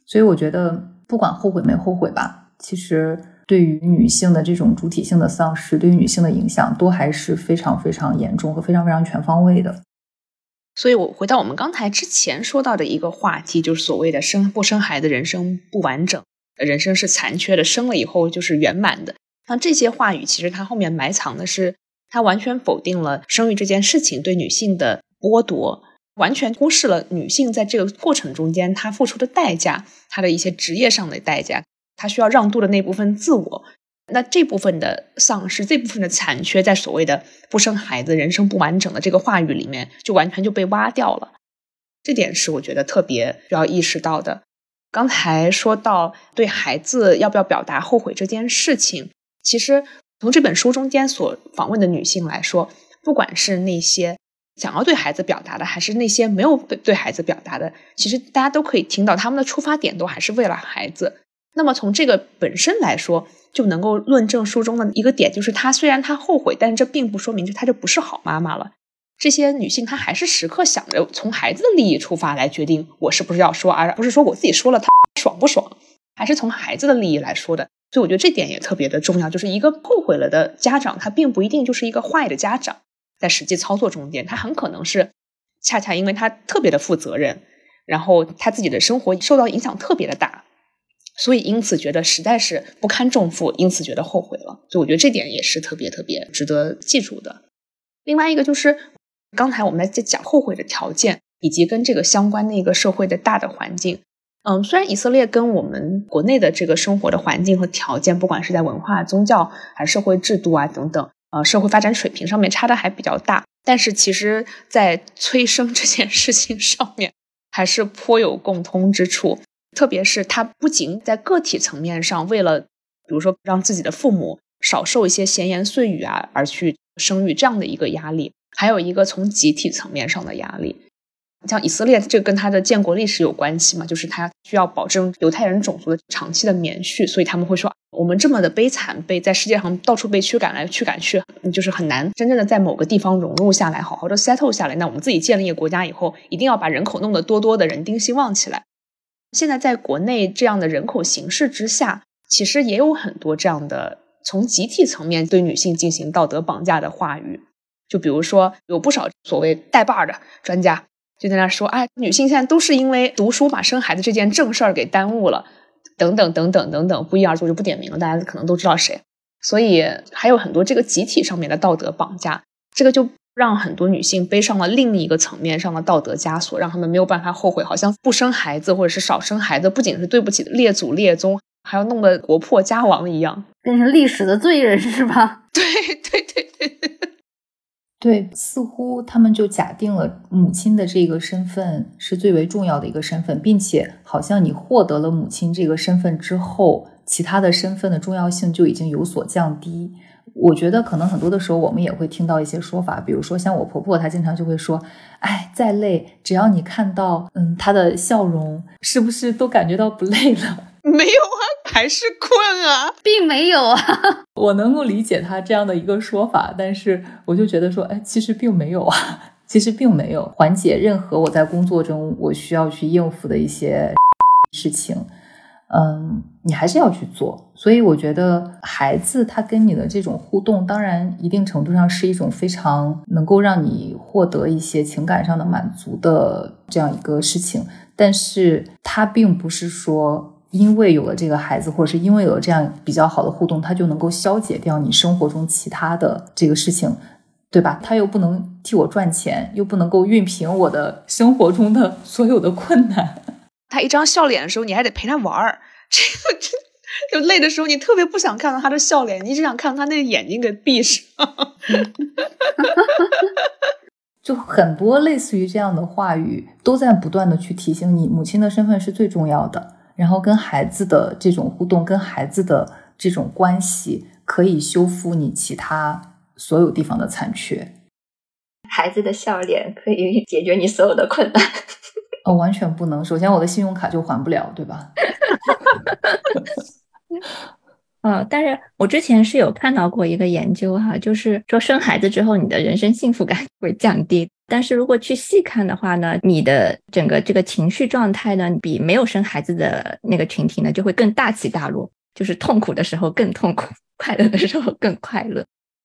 Speaker 3: 所以我觉得不管后悔没后悔吧，其实对于女性的这种主体性的丧失，对于女性的影响都还是非常非常严重和非常非常全方位的。
Speaker 1: 所以，我回到我们刚才之前说到的一个话题，就是所谓的生不生孩子，人生不完整，人生是残缺的，生了以后就是圆满的。那这些话语，其实它后面埋藏的是，它完全否定了生育这件事情对女性的剥夺，完全忽视了女性在这个过程中间她付出的代价，她的一些职业上的代价，她需要让渡的那部分自我。那这部分的丧失，这部分的残缺，在所谓的不生孩子、人生不完整的这个话语里面，就完全就被挖掉了。这点是我觉得特别需要意识到的。刚才说到对孩子要不要表达后悔这件事情，其实从这本书中间所访问的女性来说，不管是那些想要对孩子表达的，还是那些没有对孩子表达的，其实大家都可以听到他们的出发点都还是为了孩子。那么从这个本身来说，就能够论证书中的一个点，就是她虽然她后悔，但是这并不说明就她就不是好妈妈了。这些女性她还是时刻想着从孩子的利益出发来决定我是不是要说，而不是说我自己说了她爽不爽，还是从孩子的利益来说的。所以我觉得这点也特别的重要，就是一个后悔了的家长，他并不一定就是一个坏的家长，在实际操作中间，他很可能是恰恰因为他特别的负责任，然后他自己的生活受到影响特别的大。所以，因此觉得实在是不堪重负，因此觉得后悔了。所以，我觉得这点也是特别特别值得记住的。另外一个就是，刚才我们在讲后悔的条件，以及跟这个相关的一个社会的大的环境。嗯，虽然以色列跟我们国内的这个生活的环境和条件，不管是在文化、宗教还是社会制度啊等等，呃，社会发展水平上面差的还比较大，但是其实，在催生这件事情上面，还是颇有共通之处。特别是他不仅在个体层面上，为了比如说让自己的父母少受一些闲言碎语啊，而去生育这样的一个压力，还有一个从集体层面上的压力。像以色列，这跟他的建国历史有关系嘛，就是他需要保证犹太人种族的长期的延续，所以他们会说，我们这么的悲惨，被在世界上到处被驱赶来驱赶去，就是很难真正的在某个地方融入下来，好好的 settle 下来。那我们自己建立一个国家以后，一定要把人口弄得多多的人丁兴旺起来。现在在国内这样的人口形势之下，其实也有很多这样的从集体层面对女性进行道德绑架的话语。就比如说，有不少所谓带把的专家就在那说：“哎，女性现在都是因为读书把生孩子这件正事儿给耽误了，等等等等等等，不一而足，就不点名了，大家可能都知道谁。所以还有很多这个集体上面的道德绑架，这个就。”让很多女性背上了另一个层面上的道德枷锁，让他们没有办法后悔，好像不生孩子或者是少生孩子，不仅是对不起列祖列宗，还要弄得国破家亡一样，
Speaker 2: 变成历史的罪人是吧？
Speaker 1: 对对对对
Speaker 3: 对，似乎他们就假定了母亲的这个身份是最为重要的一个身份，并且好像你获得了母亲这个身份之后，其他的身份的重要性就已经有所降低。我觉得可能很多的时候，我们也会听到一些说法，比如说像我婆婆，她经常就会说：“哎，再累，只要你看到嗯她的笑容，是不是都感觉到不累了？”
Speaker 1: 没有啊，还是困啊，
Speaker 2: 并没有啊。
Speaker 3: 我能够理解她这样的一个说法，但是我就觉得说，哎，其实并没有啊，其实并没有缓解任何我在工作中我需要去应付的一些事情。嗯，你还是要去做，所以我觉得孩子他跟你的这种互动，当然一定程度上是一种非常能够让你获得一些情感上的满足的这样一个事情，但是他并不是说因为有了这个孩子，或者是因为有了这样比较好的互动，他就能够消解掉你生活中其他的这个事情，对吧？他又不能替我赚钱，又不能够熨平我的生活中的所有的困难。
Speaker 1: 他一张笑脸的时候，你还得陪他玩儿。这个就累的时候，你特别不想看到他的笑脸，你只想看到他那个眼睛给闭上。
Speaker 3: 就很多类似于这样的话语，都在不断的去提醒你，母亲的身份是最重要的。然后跟孩子的这种互动，跟孩子的这种关系，可以修复你其他所有地方的残缺。
Speaker 4: 孩子的笑脸可以解决你所有的困难。
Speaker 3: 哦，完全不能。首先，我的信用卡就还不了，对吧？
Speaker 5: 嗯，但是我之前是有看到过一个研究哈，就是说生孩子之后，你的人生幸福感会降低。但是如果去细看的话呢，你的整个这个情绪状态呢，比没有生孩子的那个群体呢，就会更大起大落。就是痛苦的时候更痛苦，快乐的时候更快乐。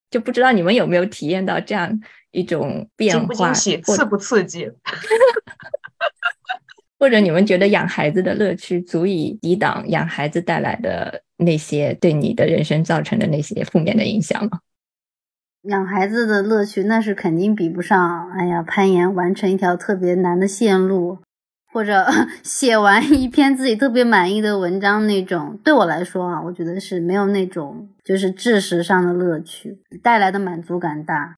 Speaker 5: 就不知道你们有没有体验到这样一种变
Speaker 1: 惊不
Speaker 5: 化，
Speaker 1: 惊喜，刺不刺激？
Speaker 5: 或者你们觉得养孩子的乐趣足以抵挡养孩子带来的那些对你的人生造成的那些负面的影响吗？
Speaker 2: 养孩子的乐趣那是肯定比不上，哎呀，攀岩完成一条特别难的线路，或者写完一篇自己特别满意的文章那种。对我来说啊，我觉得是没有那种就是知识上的乐趣带来的满足感大。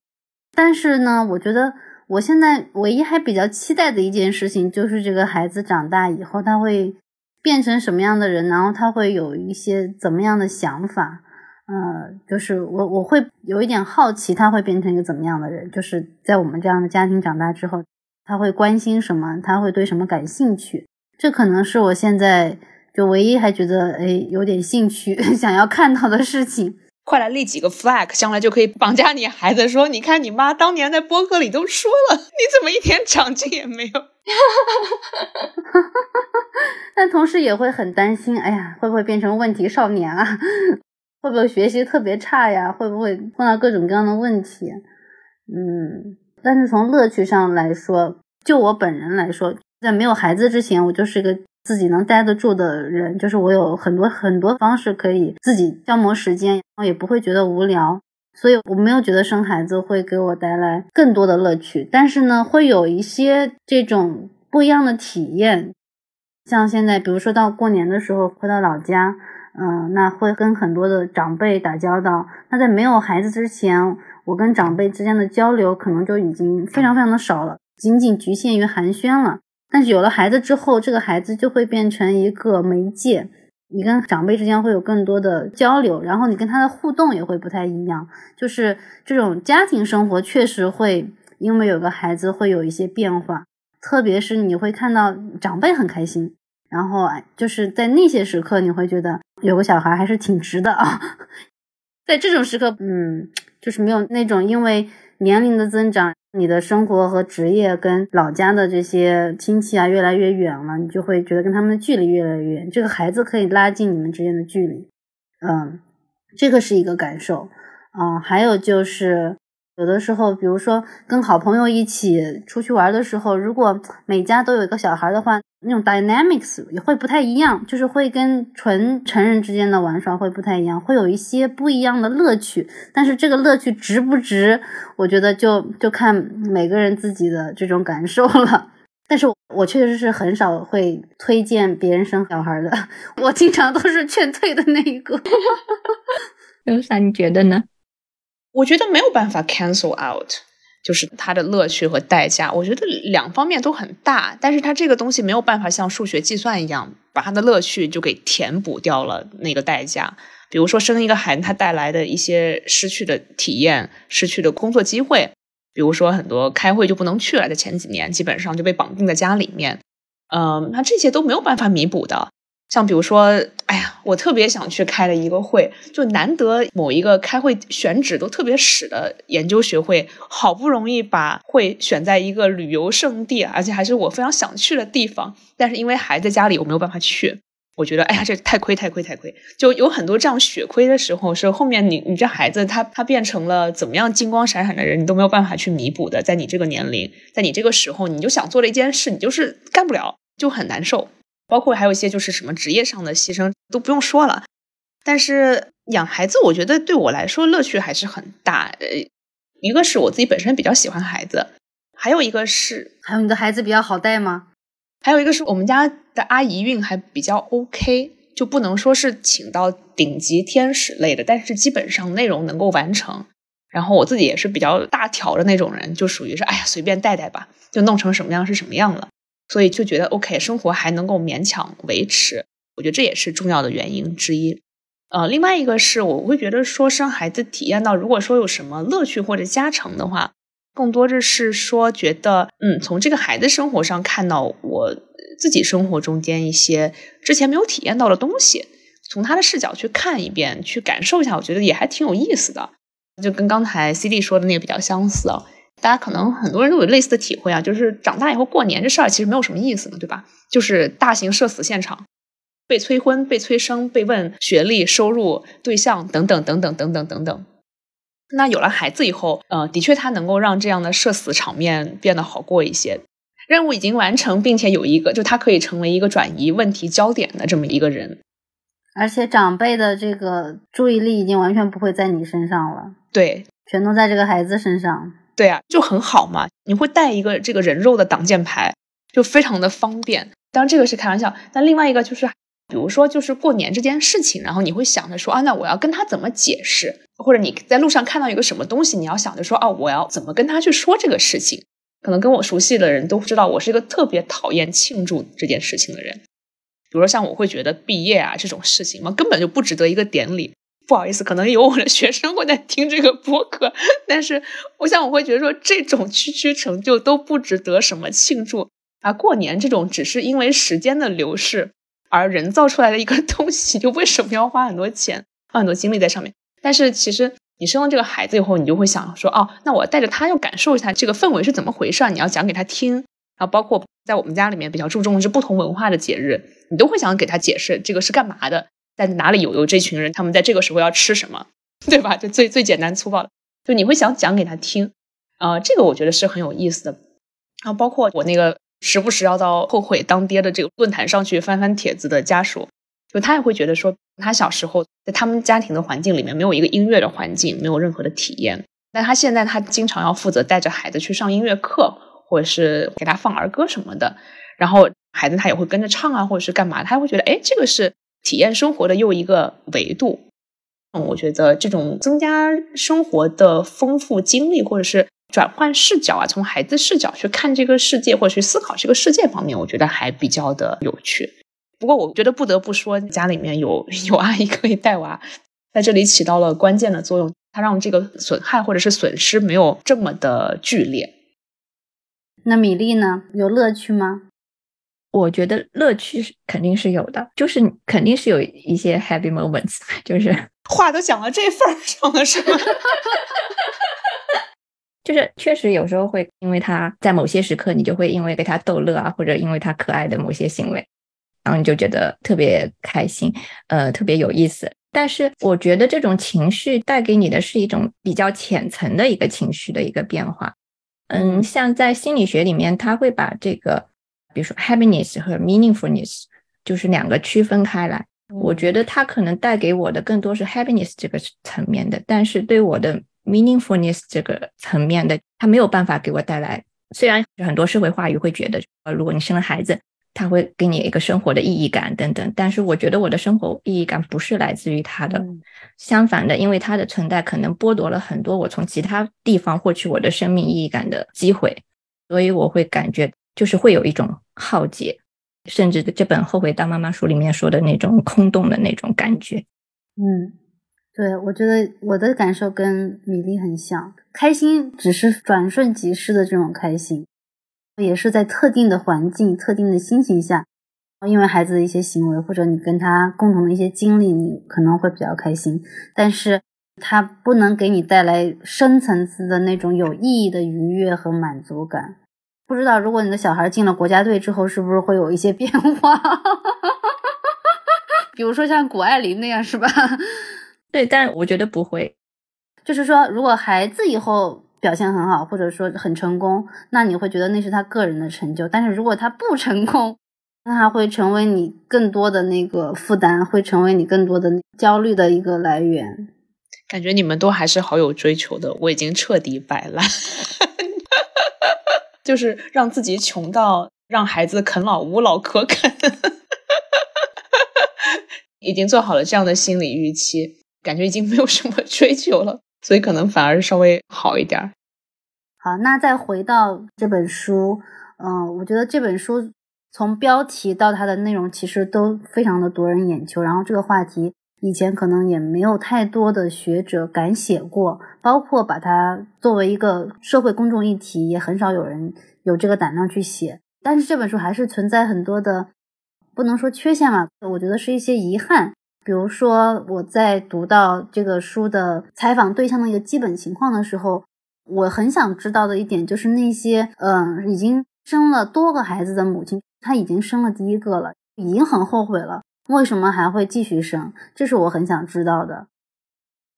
Speaker 2: 但是呢，我觉得。我现在唯一还比较期待的一件事情，就是这个孩子长大以后他会变成什么样的人，然后他会有一些怎么样的想法。呃，就是我我会有一点好奇，他会变成一个怎么样的人？就是在我们这样的家庭长大之后，他会关心什么？他会对什么感兴趣？这可能是我现在就唯一还觉得哎有点兴趣 想要看到的事情。
Speaker 1: 快来立几个 flag，将来就可以绑架你孩子，说你看你妈当年在播客里都说了，你怎么一点长进也没有？
Speaker 2: 但同时也会很担心，哎呀，会不会变成问题少年啊？会不会学习特别差呀？会不会碰到各种各样的问题？嗯，但是从乐趣上来说，就我本人来说，在没有孩子之前，我就是一个。自己能待得住的人，就是我有很多很多方式可以自己消磨时间，然后也不会觉得无聊，所以我没有觉得生孩子会给我带来更多的乐趣。但是呢，会有一些这种不一样的体验，像现在，比如说到过年的时候回到老家，嗯，那会跟很多的长辈打交道。那在没有孩子之前，我跟长辈之间的交流可能就已经非常非常的少了，仅仅局限于寒暄了。但是有了孩子之后，这个孩子就会变成一个媒介，你跟长辈之间会有更多的交流，然后你跟他的互动也会不太一样。就是这种家庭生活确实会因为有个孩子会有一些变化，特别是你会看到长辈很开心，然后就是在那些时刻，你会觉得有个小孩还是挺值的啊。在这种时刻，嗯，就是没有那种因为年龄的增长。你的生活和职业跟老家的这些亲戚啊越来越远了，你就会觉得跟他们的距离越来越远。这个孩子可以拉近你们之间的距离，嗯，这个是一个感受啊。还有就是。有的时候，比如说跟好朋友一起出去玩的时候，如果每家都有一个小孩的话，那种 dynamics 也会不太一样，就是会跟纯成人之间的玩耍会不太一样，会有一些不一样的乐趣。但是这个乐趣值不值，我觉得就就看每个人自己的这种感受了。但是我确实是很少会推荐别人生小孩的，我经常都是劝退的那一个。
Speaker 5: 有啥你觉得呢？
Speaker 1: 我觉得没有办法 cancel out，就是它的乐趣和代价。我觉得两方面都很大，但是它这个东西没有办法像数学计算一样，把它的乐趣就给填补掉了那个代价。比如说生一个孩子，它带来的一些失去的体验、失去的工作机会，比如说很多开会就不能去了，在前几年基本上就被绑定在家里面，嗯，那这些都没有办法弥补的。像比如说，哎呀，我特别想去开的一个会，就难得某一个开会选址都特别屎的研究学会，好不容易把会选在一个旅游胜地，而且还是我非常想去的地方，但是因为孩子家里，我没有办法去。我觉得，哎呀，这太亏，太亏，太亏！就有很多这样血亏的时候，是后面你你这孩子他他变成了怎么样金光闪闪的人，你都没有办法去弥补的。在你这个年龄，在你这个时候，你就想做的一件事，你就是干不了，就很难受。包括还有一些就是什么职业上的牺牲都不用说了，但是养孩子，我觉得对我来说乐趣还是很大。呃，一个是我自己本身比较喜欢孩子，还有一个是
Speaker 2: 还有你的孩子比较好带吗？
Speaker 1: 还有一个是我们家的阿姨运还比较 OK，就不能说是请到顶级天使类的，但是基本上内容能够完成。然后我自己也是比较大条的那种人，就属于是哎呀随便带带吧，就弄成什么样是什么样了。所以就觉得 OK，生活还能够勉强维持，我觉得这也是重要的原因之一。呃，另外一个是我会觉得说生孩子体验到，如果说有什么乐趣或者加成的话，更多的是说觉得，嗯，从这个孩子生活上看到我自己生活中间一些之前没有体验到的东西，从他的视角去看一遍，去感受一下，我觉得也还挺有意思的，就跟刚才 CD 说的那个比较相似啊。大家可能很多人都有类似的体会啊，就是长大以后过年这事儿其实没有什么意思嘛，对吧？就是大型社死现场，被催婚、被催生、被问学历、收入、对象等等等等等等等等。那有了孩子以后，呃，的确他能够让这样的社死场面变得好过一些。任务已经完成，并且有一个，就他可以成为一个转移问题焦点的这么一个人。
Speaker 2: 而且长辈的这个注意力已经完全不会在你身上了，
Speaker 1: 对，
Speaker 2: 全都在这个孩子身上。
Speaker 1: 对啊，就很好嘛。你会带一个这个人肉的挡箭牌，就非常的方便。当然这个是开玩笑，但另外一个就是，比如说就是过年这件事情，然后你会想着说啊，那我要跟他怎么解释？或者你在路上看到一个什么东西，你要想着说啊，我要怎么跟他去说这个事情？可能跟我熟悉的人都知道，我是一个特别讨厌庆祝这件事情的人。比如说，像我会觉得毕业啊这种事情嘛，根本就不值得一个典礼。不好意思，可能有我的学生会在听这个播客，但是我想我会觉得说，这种区区成就都不值得什么庆祝啊。过年这种只是因为时间的流逝而人造出来的一个 东西，就为什么要花很多钱、花很多精力在上面？但是其实你生了这个孩子以后，你就会想说，哦，那我带着他要感受一下这个氛围是怎么回事，你要讲给他听。然后包括在我们家里面比较注重的是不同文化的节日。你都会想给他解释这个是干嘛的，在哪里有有这群人，他们在这个时候要吃什么，对吧？就最最简单粗暴的，就你会想讲给他听，啊，这个我觉得是很有意思的。然后包括我那个时不时要到后悔当爹的这个论坛上去翻翻帖子的家属，就他也会觉得说，他小时候在他们家庭的环境里面没有一个音乐的环境，没有任何的体验。但他现在他经常要负责带着孩子去上音乐课，或者是给他放儿歌什么的，然后。孩子他也会跟着唱啊，或者是干嘛，他会觉得，哎，这个是体验生活的又一个维度。嗯，我觉得这种增加生活的丰富经历，或者是转换视角啊，从孩子视角去看这个世界，或者去思考这个世界方面，我觉得还比较的有趣。不过，我觉得不得不说，家里面有 有阿姨可以带娃，在这里起到了关键的作用，它让这个损害或者是损失没有这么的剧烈。
Speaker 2: 那米粒呢？有乐趣吗？
Speaker 5: 我觉得乐趣是肯定是有的，就是肯定是有一些 happy moments，就是
Speaker 1: 话都讲到这份儿上了，是吗？
Speaker 5: 就是确实有时候会因为他在某些时刻，你就会因为给他逗乐啊，或者因为他可爱的某些行为，然后你就觉得特别开心，呃，特别有意思。但是我觉得这种情绪带给你的是一种比较浅层的一个情绪的一个变化。嗯，像在心理学里面，他会把这个。比如说，happiness 和 meaningfulness 就是两个区分开来。我觉得它可能带给我的更多是 happiness 这个层面的，但是对我的 meaningfulness 这个层面的，它没有办法给我带来。虽然很多社会话语会觉得，呃，如果你生了孩子，他会给你一个生活的意义感等等，但是我觉得我的生活意义感不是来自于他的。相反的，因为他的存在可能剥夺了很多我从其他地方获取我的生命意义感的机会，所以我会感觉。就是会有一种浩劫，甚至这本《后悔当妈妈》书里面说的那种空洞的那种感觉。
Speaker 2: 嗯，对，我觉得我的感受跟米粒很像，开心只是转瞬即逝的这种开心，也是在特定的环境、特定的心情下，因为孩子的一些行为或者你跟他共同的一些经历，你可能会比较开心，但是它不能给你带来深层次的那种有意义的愉悦和满足感。不知道，如果你的小孩进了国家队之后，是不是会有一些变化？比如说像谷爱凌那样，是吧？
Speaker 5: 对，但我觉得不会。
Speaker 2: 就是说，如果孩子以后表现很好，或者说很成功，那你会觉得那是他个人的成就。但是如果他不成功，那他会成为你更多的那个负担，会成为你更多的焦虑的一个来源。
Speaker 1: 感觉你们都还是好有追求的，我已经彻底摆烂。就是让自己穷到让孩子啃老无老可啃，已经做好了这样的心理预期，感觉已经没有什么追求了，所以可能反而稍微好一点。
Speaker 2: 好，那再回到这本书，嗯，我觉得这本书从标题到它的内容其实都非常的夺人眼球，然后这个话题。以前可能也没有太多的学者敢写过，包括把它作为一个社会公众议题，也很少有人有这个胆量去写。但是这本书还是存在很多的，不能说缺陷嘛，我觉得是一些遗憾。比如说我在读到这个书的采访对象的一个基本情况的时候，我很想知道的一点就是那些嗯已经生了多个孩子的母亲，她已经生了第一个了，已经很后悔了。为什么还会继续生？这是我很想知道的。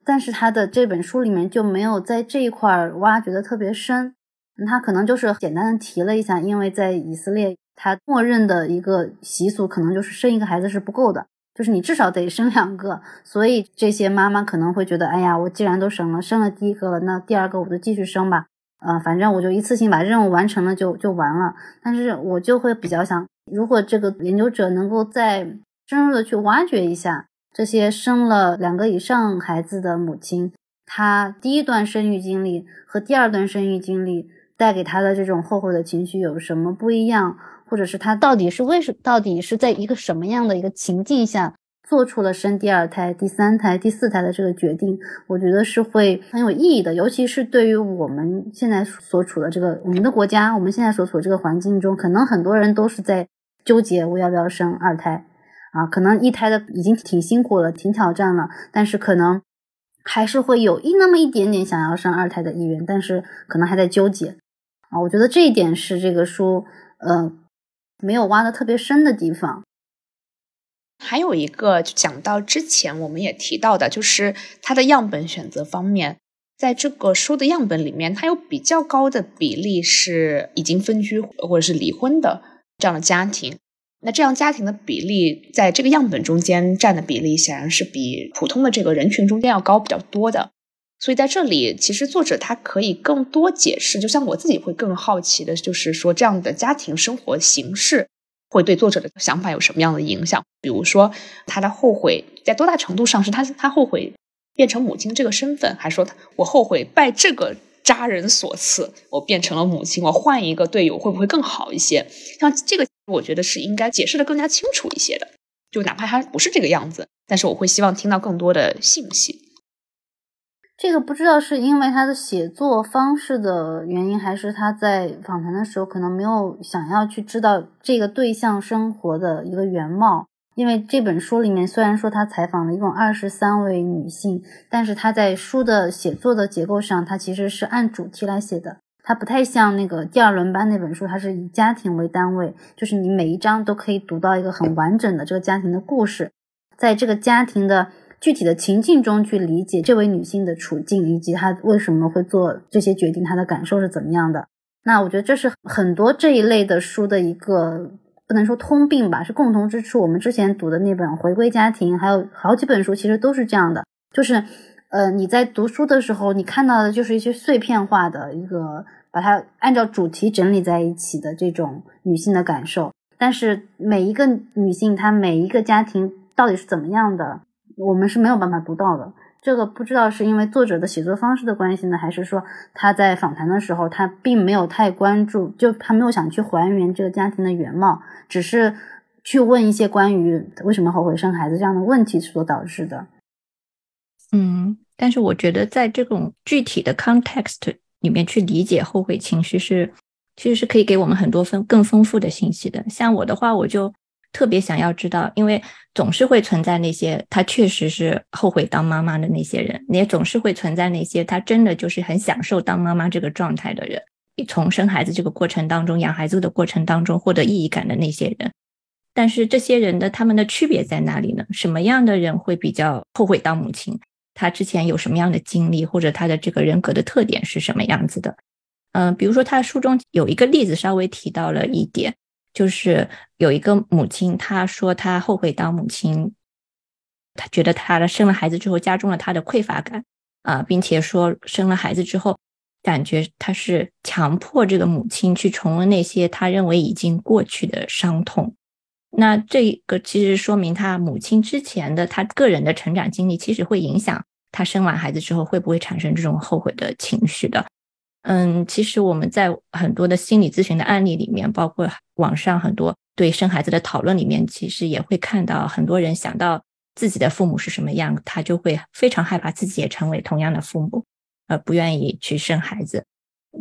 Speaker 2: 但是他的这本书里面就没有在这一块儿挖掘的特别深，他可能就是简单的提了一下，因为在以色列，他默认的一个习俗可能就是生一个孩子是不够的，就是你至少得生两个，所以这些妈妈可能会觉得，哎呀，我既然都生了，生了第一个了，那第二个我就继续生吧，呃，反正我就一次性把任务完成了就就完了。但是我就会比较想，如果这个研究者能够在深入的去挖掘一下。这些生了两个以上孩子的母亲，她第一段生育经历和第二段生育经历带给她的这种后悔的情绪有什么不一样？或者是她到底是为什到底是在一个什么样的一个情境下做出了生第二胎、第三胎、第四胎的这个决定？我觉得是会很有意义的，尤其是对于我们现在所处的这个我们的国家，我们现在所处的这个环境中，可能很多人都是在纠结我要不要生二胎。啊，可能一胎的已经挺辛苦了，挺挑战了，但是可能还是会有一那么一点点想要生二胎的意愿，但是可能还在纠结。啊，我觉得这一点是这个书呃没有挖的特别深的地方。
Speaker 1: 还有一个讲到之前我们也提到的，就是它的样本选择方面，在这个书的样本里面，它有比较高的比例是已经分居或者是离婚的这样的家庭。那这样家庭的比例，在这个样本中间占的比例，显然是比普通的这个人群中间要高比较多的。所以在这里，其实作者他可以更多解释。就像我自己会更好奇的，就是说这样的家庭生活形式会对作者的想法有什么样的影响？比如说他的后悔，在多大程度上是他他后悔变成母亲这个身份，还说他我后悔拜这个渣人所赐，我变成了母亲，我换一个队友会不会更好一些？像这个。我觉得是应该解释的更加清楚一些的，就哪怕他不是这个样子，但是我会希望听到更多的信息。
Speaker 2: 这个不知道是因为他的写作方式的原因，还是他在访谈的时候可能没有想要去知道这个对象生活的一个原貌。因为这本书里面虽然说他采访了一共二十三位女性，但是他在书的写作的结构上，他其实是按主题来写的。它不太像那个第二轮班那本书，它是以家庭为单位，就是你每一章都可以读到一个很完整的这个家庭的故事，在这个家庭的具体的情境中去理解这位女性的处境，以及她为什么会做这些决定，她的感受是怎么样的。那我觉得这是很多这一类的书的一个不能说通病吧，是共同之处。我们之前读的那本《回归家庭》，还有好几本书，其实都是这样的，就是。呃，你在读书的时候，你看到的就是一些碎片化的一个，把它按照主题整理在一起的这种女性的感受。但是每一个女性，她每一个家庭到底是怎么样的，我们是没有办法读到的。这个不知道是因为作者的写作方式的关系呢，还是说他在访谈的时候，他并没有太关注，就他没有想去还原这个家庭的原貌，只是去问一些关于为什么后悔生孩子这样的问题所导致的。
Speaker 5: 嗯，但是我觉得在这种具体的 context 里面去理解后悔情绪是，其实是可以给我们很多丰更丰富的信息的。像我的话，我就特别想要知道，因为总是会存在那些他确实是后悔当妈妈的那些人，也总是会存在那些他真的就是很享受当妈妈这个状态的人，从生孩子这个过程当中、养孩子的过程当中获得意义感的那些人。但是这些人的他们的区别在哪里呢？什么样的人会比较后悔当母亲？他之前有什么样的经历，或者他的这个人格的特点是什么样子的？嗯，比如说他书中有一个例子，稍微提到了一点，就是有一个母亲，她说她后悔当母亲，她觉得她的生了孩子之后加重了她的匮乏感啊，并且说生了孩子之后，感觉她是强迫这个母亲去重温那些她认为已经过去的伤痛。那这个其实说明他母亲之前的他个人的成长经历，其实会影响他生完孩子之后会不会产生这种后悔的情绪的。嗯，其实我们在很多的心理咨询的案例里面，包括网上很多对生孩子的讨论里面，其实也会看到很多人想到自己的父母是什么样，他就会非常害怕自己也成为同样的父母，而不愿意去生孩子。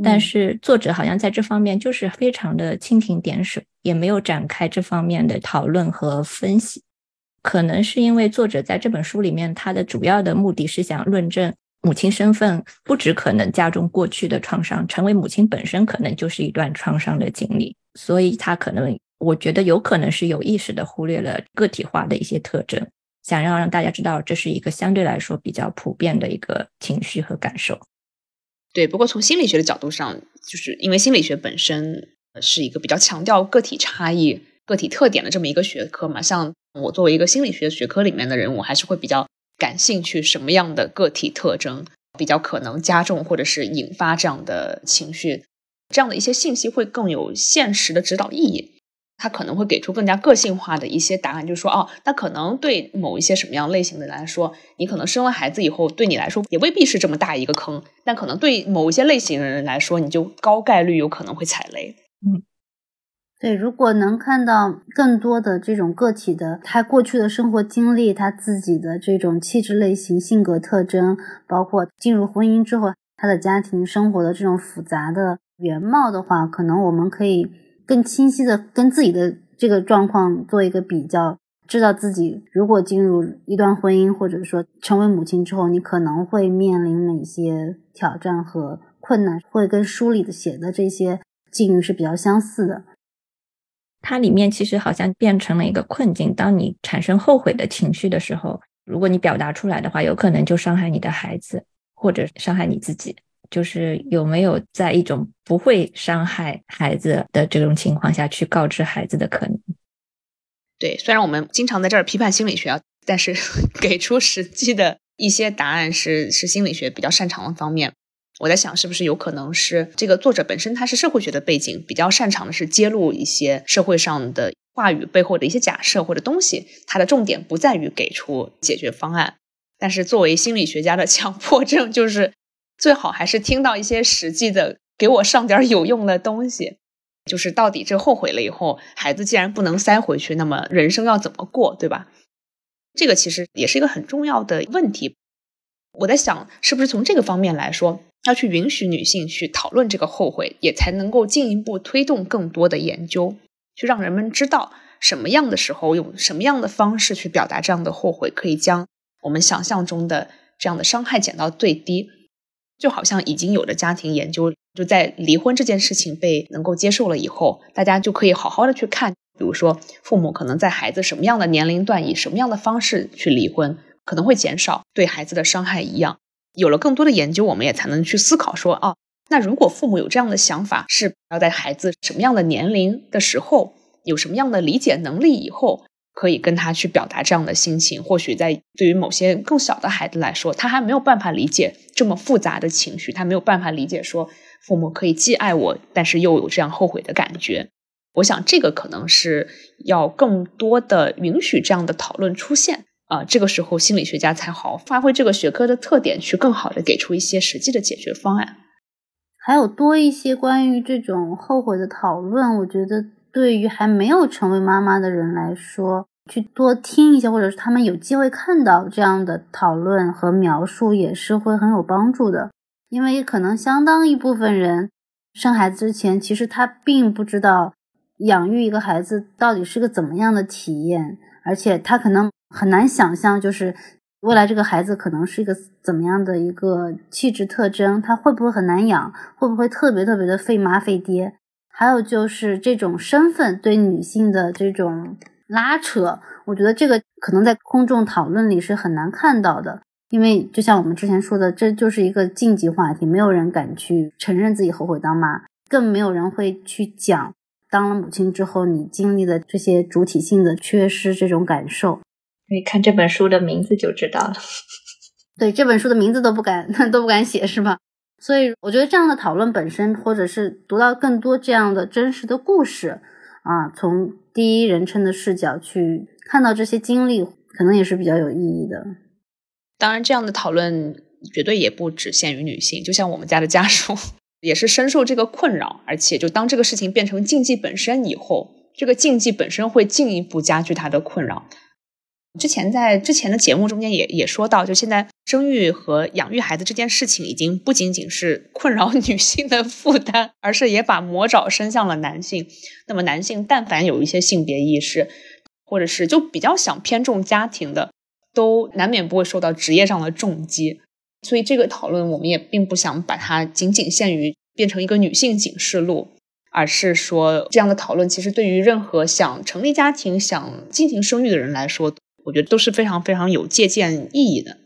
Speaker 5: 但是作者好像在这方面就是非常的蜻蜓点水，也没有展开这方面的讨论和分析。可能是因为作者在这本书里面，他的主要的目的是想论证母亲身份不只可能加重过去的创伤，成为母亲本身可能就是一段创伤的经历。所以他可能，我觉得有可能是有意识的忽略了个体化的一些特征。想要让大家知道，这是一个相对来说比较普遍的一个情绪和感受。
Speaker 1: 对，不过从心理学的角度上，就是因为心理学本身是一个比较强调个体差异、个体特点的这么一个学科嘛。像我作为一个心理学学科里面的人，我还是会比较感兴趣什么样的个体特征比较可能加重或者是引发这样的情绪，这样的一些信息会更有现实的指导意义。他可能会给出更加个性化的一些答案，就是说，哦，那可能对某一些什么样类型的人来说，你可能生了孩子以后，对你来说也未必是这么大一个坑，但可能对某一些类型的人来说，你就高概率有可能会踩雷。
Speaker 2: 嗯，对，如果能看到更多的这种个体的他过去的生活经历，他自己的这种气质类型、性格特征，包括进入婚姻之后他的家庭生活的这种复杂的原貌的话，可能我们可以。更清晰的跟自己的这个状况做一个比较，知道自己如果进入一段婚姻，或者说成为母亲之后，你可能会面临哪些挑战和困难，会跟书里的写的这些境遇是比较相似的。
Speaker 5: 它里面其实好像变成了一个困境，当你产生后悔的情绪的时候，如果你表达出来的话，有可能就伤害你的孩子，或者伤害你自己。就是有没有在一种不会伤害孩子的这种情况下去告知孩子的可能？
Speaker 1: 对，虽然我们经常在这儿批判心理学，但是 给出实际的一些答案是是心理学比较擅长的方面。我在想，是不是有可能是这个作者本身他是社会学的背景，比较擅长的是揭露一些社会上的话语背后的一些假设或者东西，他的重点不在于给出解决方案，但是作为心理学家的强迫症就是。最好还是听到一些实际的，给我上点有用的东西。就是到底这后悔了以后，孩子既然不能塞回去，那么人生要怎么过，对吧？这个其实也是一个很重要的问题。我在想，是不是从这个方面来说，要去允许女性去讨论这个后悔，也才能够进一步推动更多的研究，去让人们知道什么样的时候用什么样的方式去表达这样的后悔，可以将我们想象中的这样的伤害减到最低。就好像已经有的家庭研究，就在离婚这件事情被能够接受了以后，大家就可以好好的去看，比如说父母可能在孩子什么样的年龄段以什么样的方式去离婚，可能会减少对孩子的伤害一样。有了更多的研究，我们也才能去思考说，哦，那如果父母有这样的想法，是要在孩子什么样的年龄的时候，有什么样的理解能力以后。可以跟他去表达这样的心情，或许在对于某些更小的孩子来说，他还没有办法理解这么复杂的情绪，他没有办法理解说父母可以既爱我，但是又有这样后悔的感觉。我想这个可能是要更多的允许这样的讨论出现啊，这个时候心理学家才好发挥这个学科的特点，去更好的给出一些实际的解决方案。
Speaker 2: 还有多一些关于这种后悔的讨论，我觉得。对于还没有成为妈妈的人来说，去多听一些，或者是他们有机会看到这样的讨论和描述，也是会很有帮助的。因为可能相当一部分人生孩子之前，其实他并不知道养育一个孩子到底是个怎么样的体验，而且他可能很难想象，就是未来这个孩子可能是一个怎么样的一个气质特征，他会不会很难养，会不会特别特别的费妈费爹。还有就是这种身份对女性的这种拉扯，我觉得这个可能在公众讨论里是很难看到的，因为就像我们之前说的，这就是一个禁忌话题，没有人敢去承认自己后悔当妈，更没有人会去讲当了母亲之后你经历的这些主体性的缺失这种感受。
Speaker 4: 可以看这本书的名字就知道了。
Speaker 2: 对，这本书的名字都不敢 都不敢写，是吧？所以我觉得这样的讨论本身，或者是读到更多这样的真实的故事，啊，从第一人称的视角去看到这些经历，可能也是比较有意义的。
Speaker 1: 当然，这样的讨论绝对也不只限于女性，就像我们家的家属 也是深受这个困扰，而且就当这个事情变成禁忌本身以后，这个禁忌本身会进一步加剧他的困扰。之前在之前的节目中间也也说到，就现在生育和养育孩子这件事情，已经不仅仅是困扰女性的负担，而是也把魔爪伸向了男性。那么男性但凡有一些性别意识，或者是就比较想偏重家庭的，都难免不会受到职业上的重击。所以这个讨论，我们也并不想把它仅仅限于变成一个女性警示录，而是说这样的讨论，其实对于任何想成立家庭、想进行生育的人来说。我觉得都是非常非常有借鉴意义的。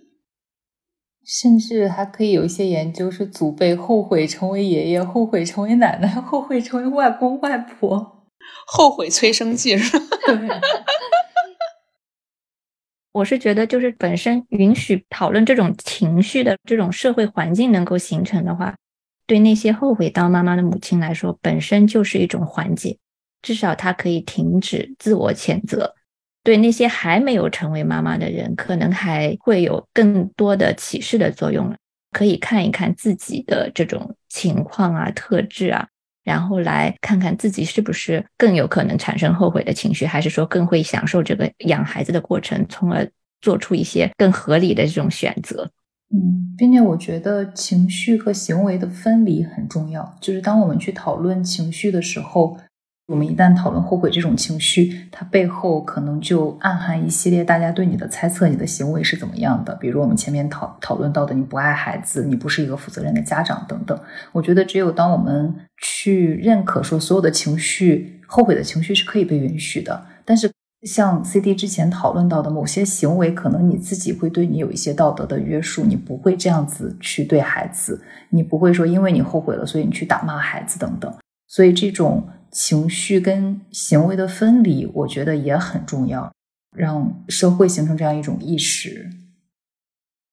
Speaker 3: 甚至还可以有一些研究是祖辈后悔成为爷爷，后悔成为奶奶，后悔成为外公外婆，
Speaker 1: 后悔催生记是吧？
Speaker 5: 我是觉得，就是本身允许讨论这种情绪的这种社会环境能够形成的话，对那些后悔当妈妈的母亲来说，本身就是一种缓解，至少她可以停止自我谴责。对那些还没有成为妈妈的人，可能还会有更多的启示的作用，可以看一看自己的这种情况啊、特质啊，然后来看看自己是不是更有可能产生后悔的情绪，还是说更会享受这个养孩子的过程，从而做出一些更合理的这种选择。
Speaker 3: 嗯，并且我觉得情绪和行为的分离很重要，就是当我们去讨论情绪的时候。我们一旦讨论后悔这种情绪，它背后可能就暗含一系列大家对你的猜测，你的行为是怎么样的？比如我们前面讨讨论到的，你不爱孩子，你不是一个负责任的家长等等。我觉得只有当我们去认可说所有的情绪，后悔的情绪是可以被允许的，但是像 C D 之前讨论到的某些行为，可能你自己会对你有一些道德的约束，你不会这样子去对孩子，你不会说因为你后悔了，所以你去打骂孩子等等。所以这种。情绪跟行为的分离，我觉得也很重要，让社会形成这样一种意识。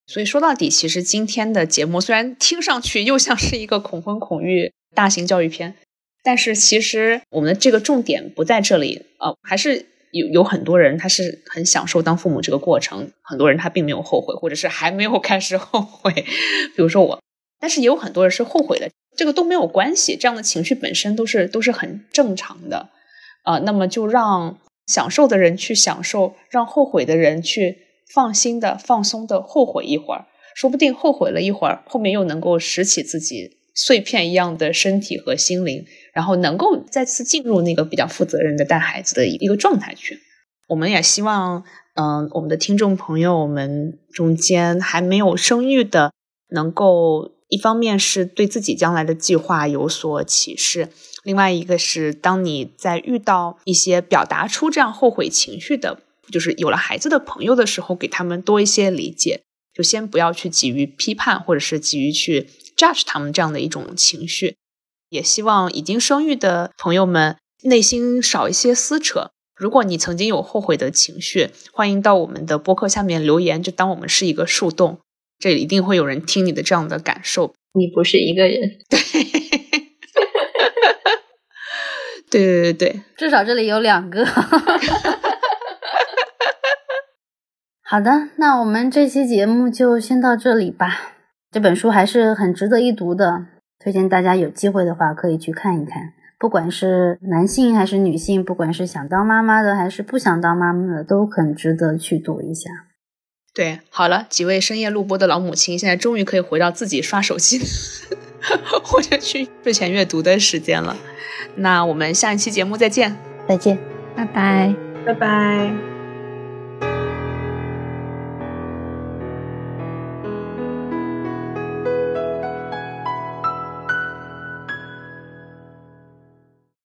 Speaker 1: 所以说到底，其实今天的节目虽然听上去又像是一个恐婚恐育大型教育片，但是其实我们的这个重点不在这里啊，还是有有很多人他是很享受当父母这个过程，很多人他并没有后悔，或者是还没有开始后悔，比如说我，但是也有很多人是后悔的。这个都没有关系，这样的情绪本身都是都是很正常的，啊，那么就让享受的人去享受，让后悔的人去放心的、放松的后悔一会儿，说不定后悔了一会儿，后面又能够拾起自己碎片一样的身体和心灵，然后能够再次进入那个比较负责任的带孩子的一个状态去。我们也希望，嗯，我们的听众朋友们中间还没有生育的，能够。一方面是对自己将来的计划有所启示，另外一个是当你在遇到一些表达出这样后悔情绪的，就是有了孩子的朋友的时候，给他们多一些理解，就先不要去急于批判，或者是急于去 judge 他们这样的一种情绪。也希望已经生育的朋友们内心少一些撕扯。如果你曾经有后悔的情绪，欢迎到我们的播客下面留言，就当我们是一个树洞。这一定会有人听你的这样的感受，
Speaker 7: 你不是一个人，
Speaker 1: 对，对对对对，
Speaker 2: 至少这里有两个。好的，那我们这期节目就先到这里吧。这本书还是很值得一读的，推荐大家有机会的话可以去看一看。不管是男性还是女性，不管是想当妈妈的还是不想当妈妈的，都很值得去读一下。
Speaker 1: 对，好了，几位深夜录播的老母亲，现在终于可以回到自己刷手机 或者去睡前阅读的时间了。那我们下一期节目再见，
Speaker 2: 再见，
Speaker 5: 拜拜，
Speaker 1: 拜拜。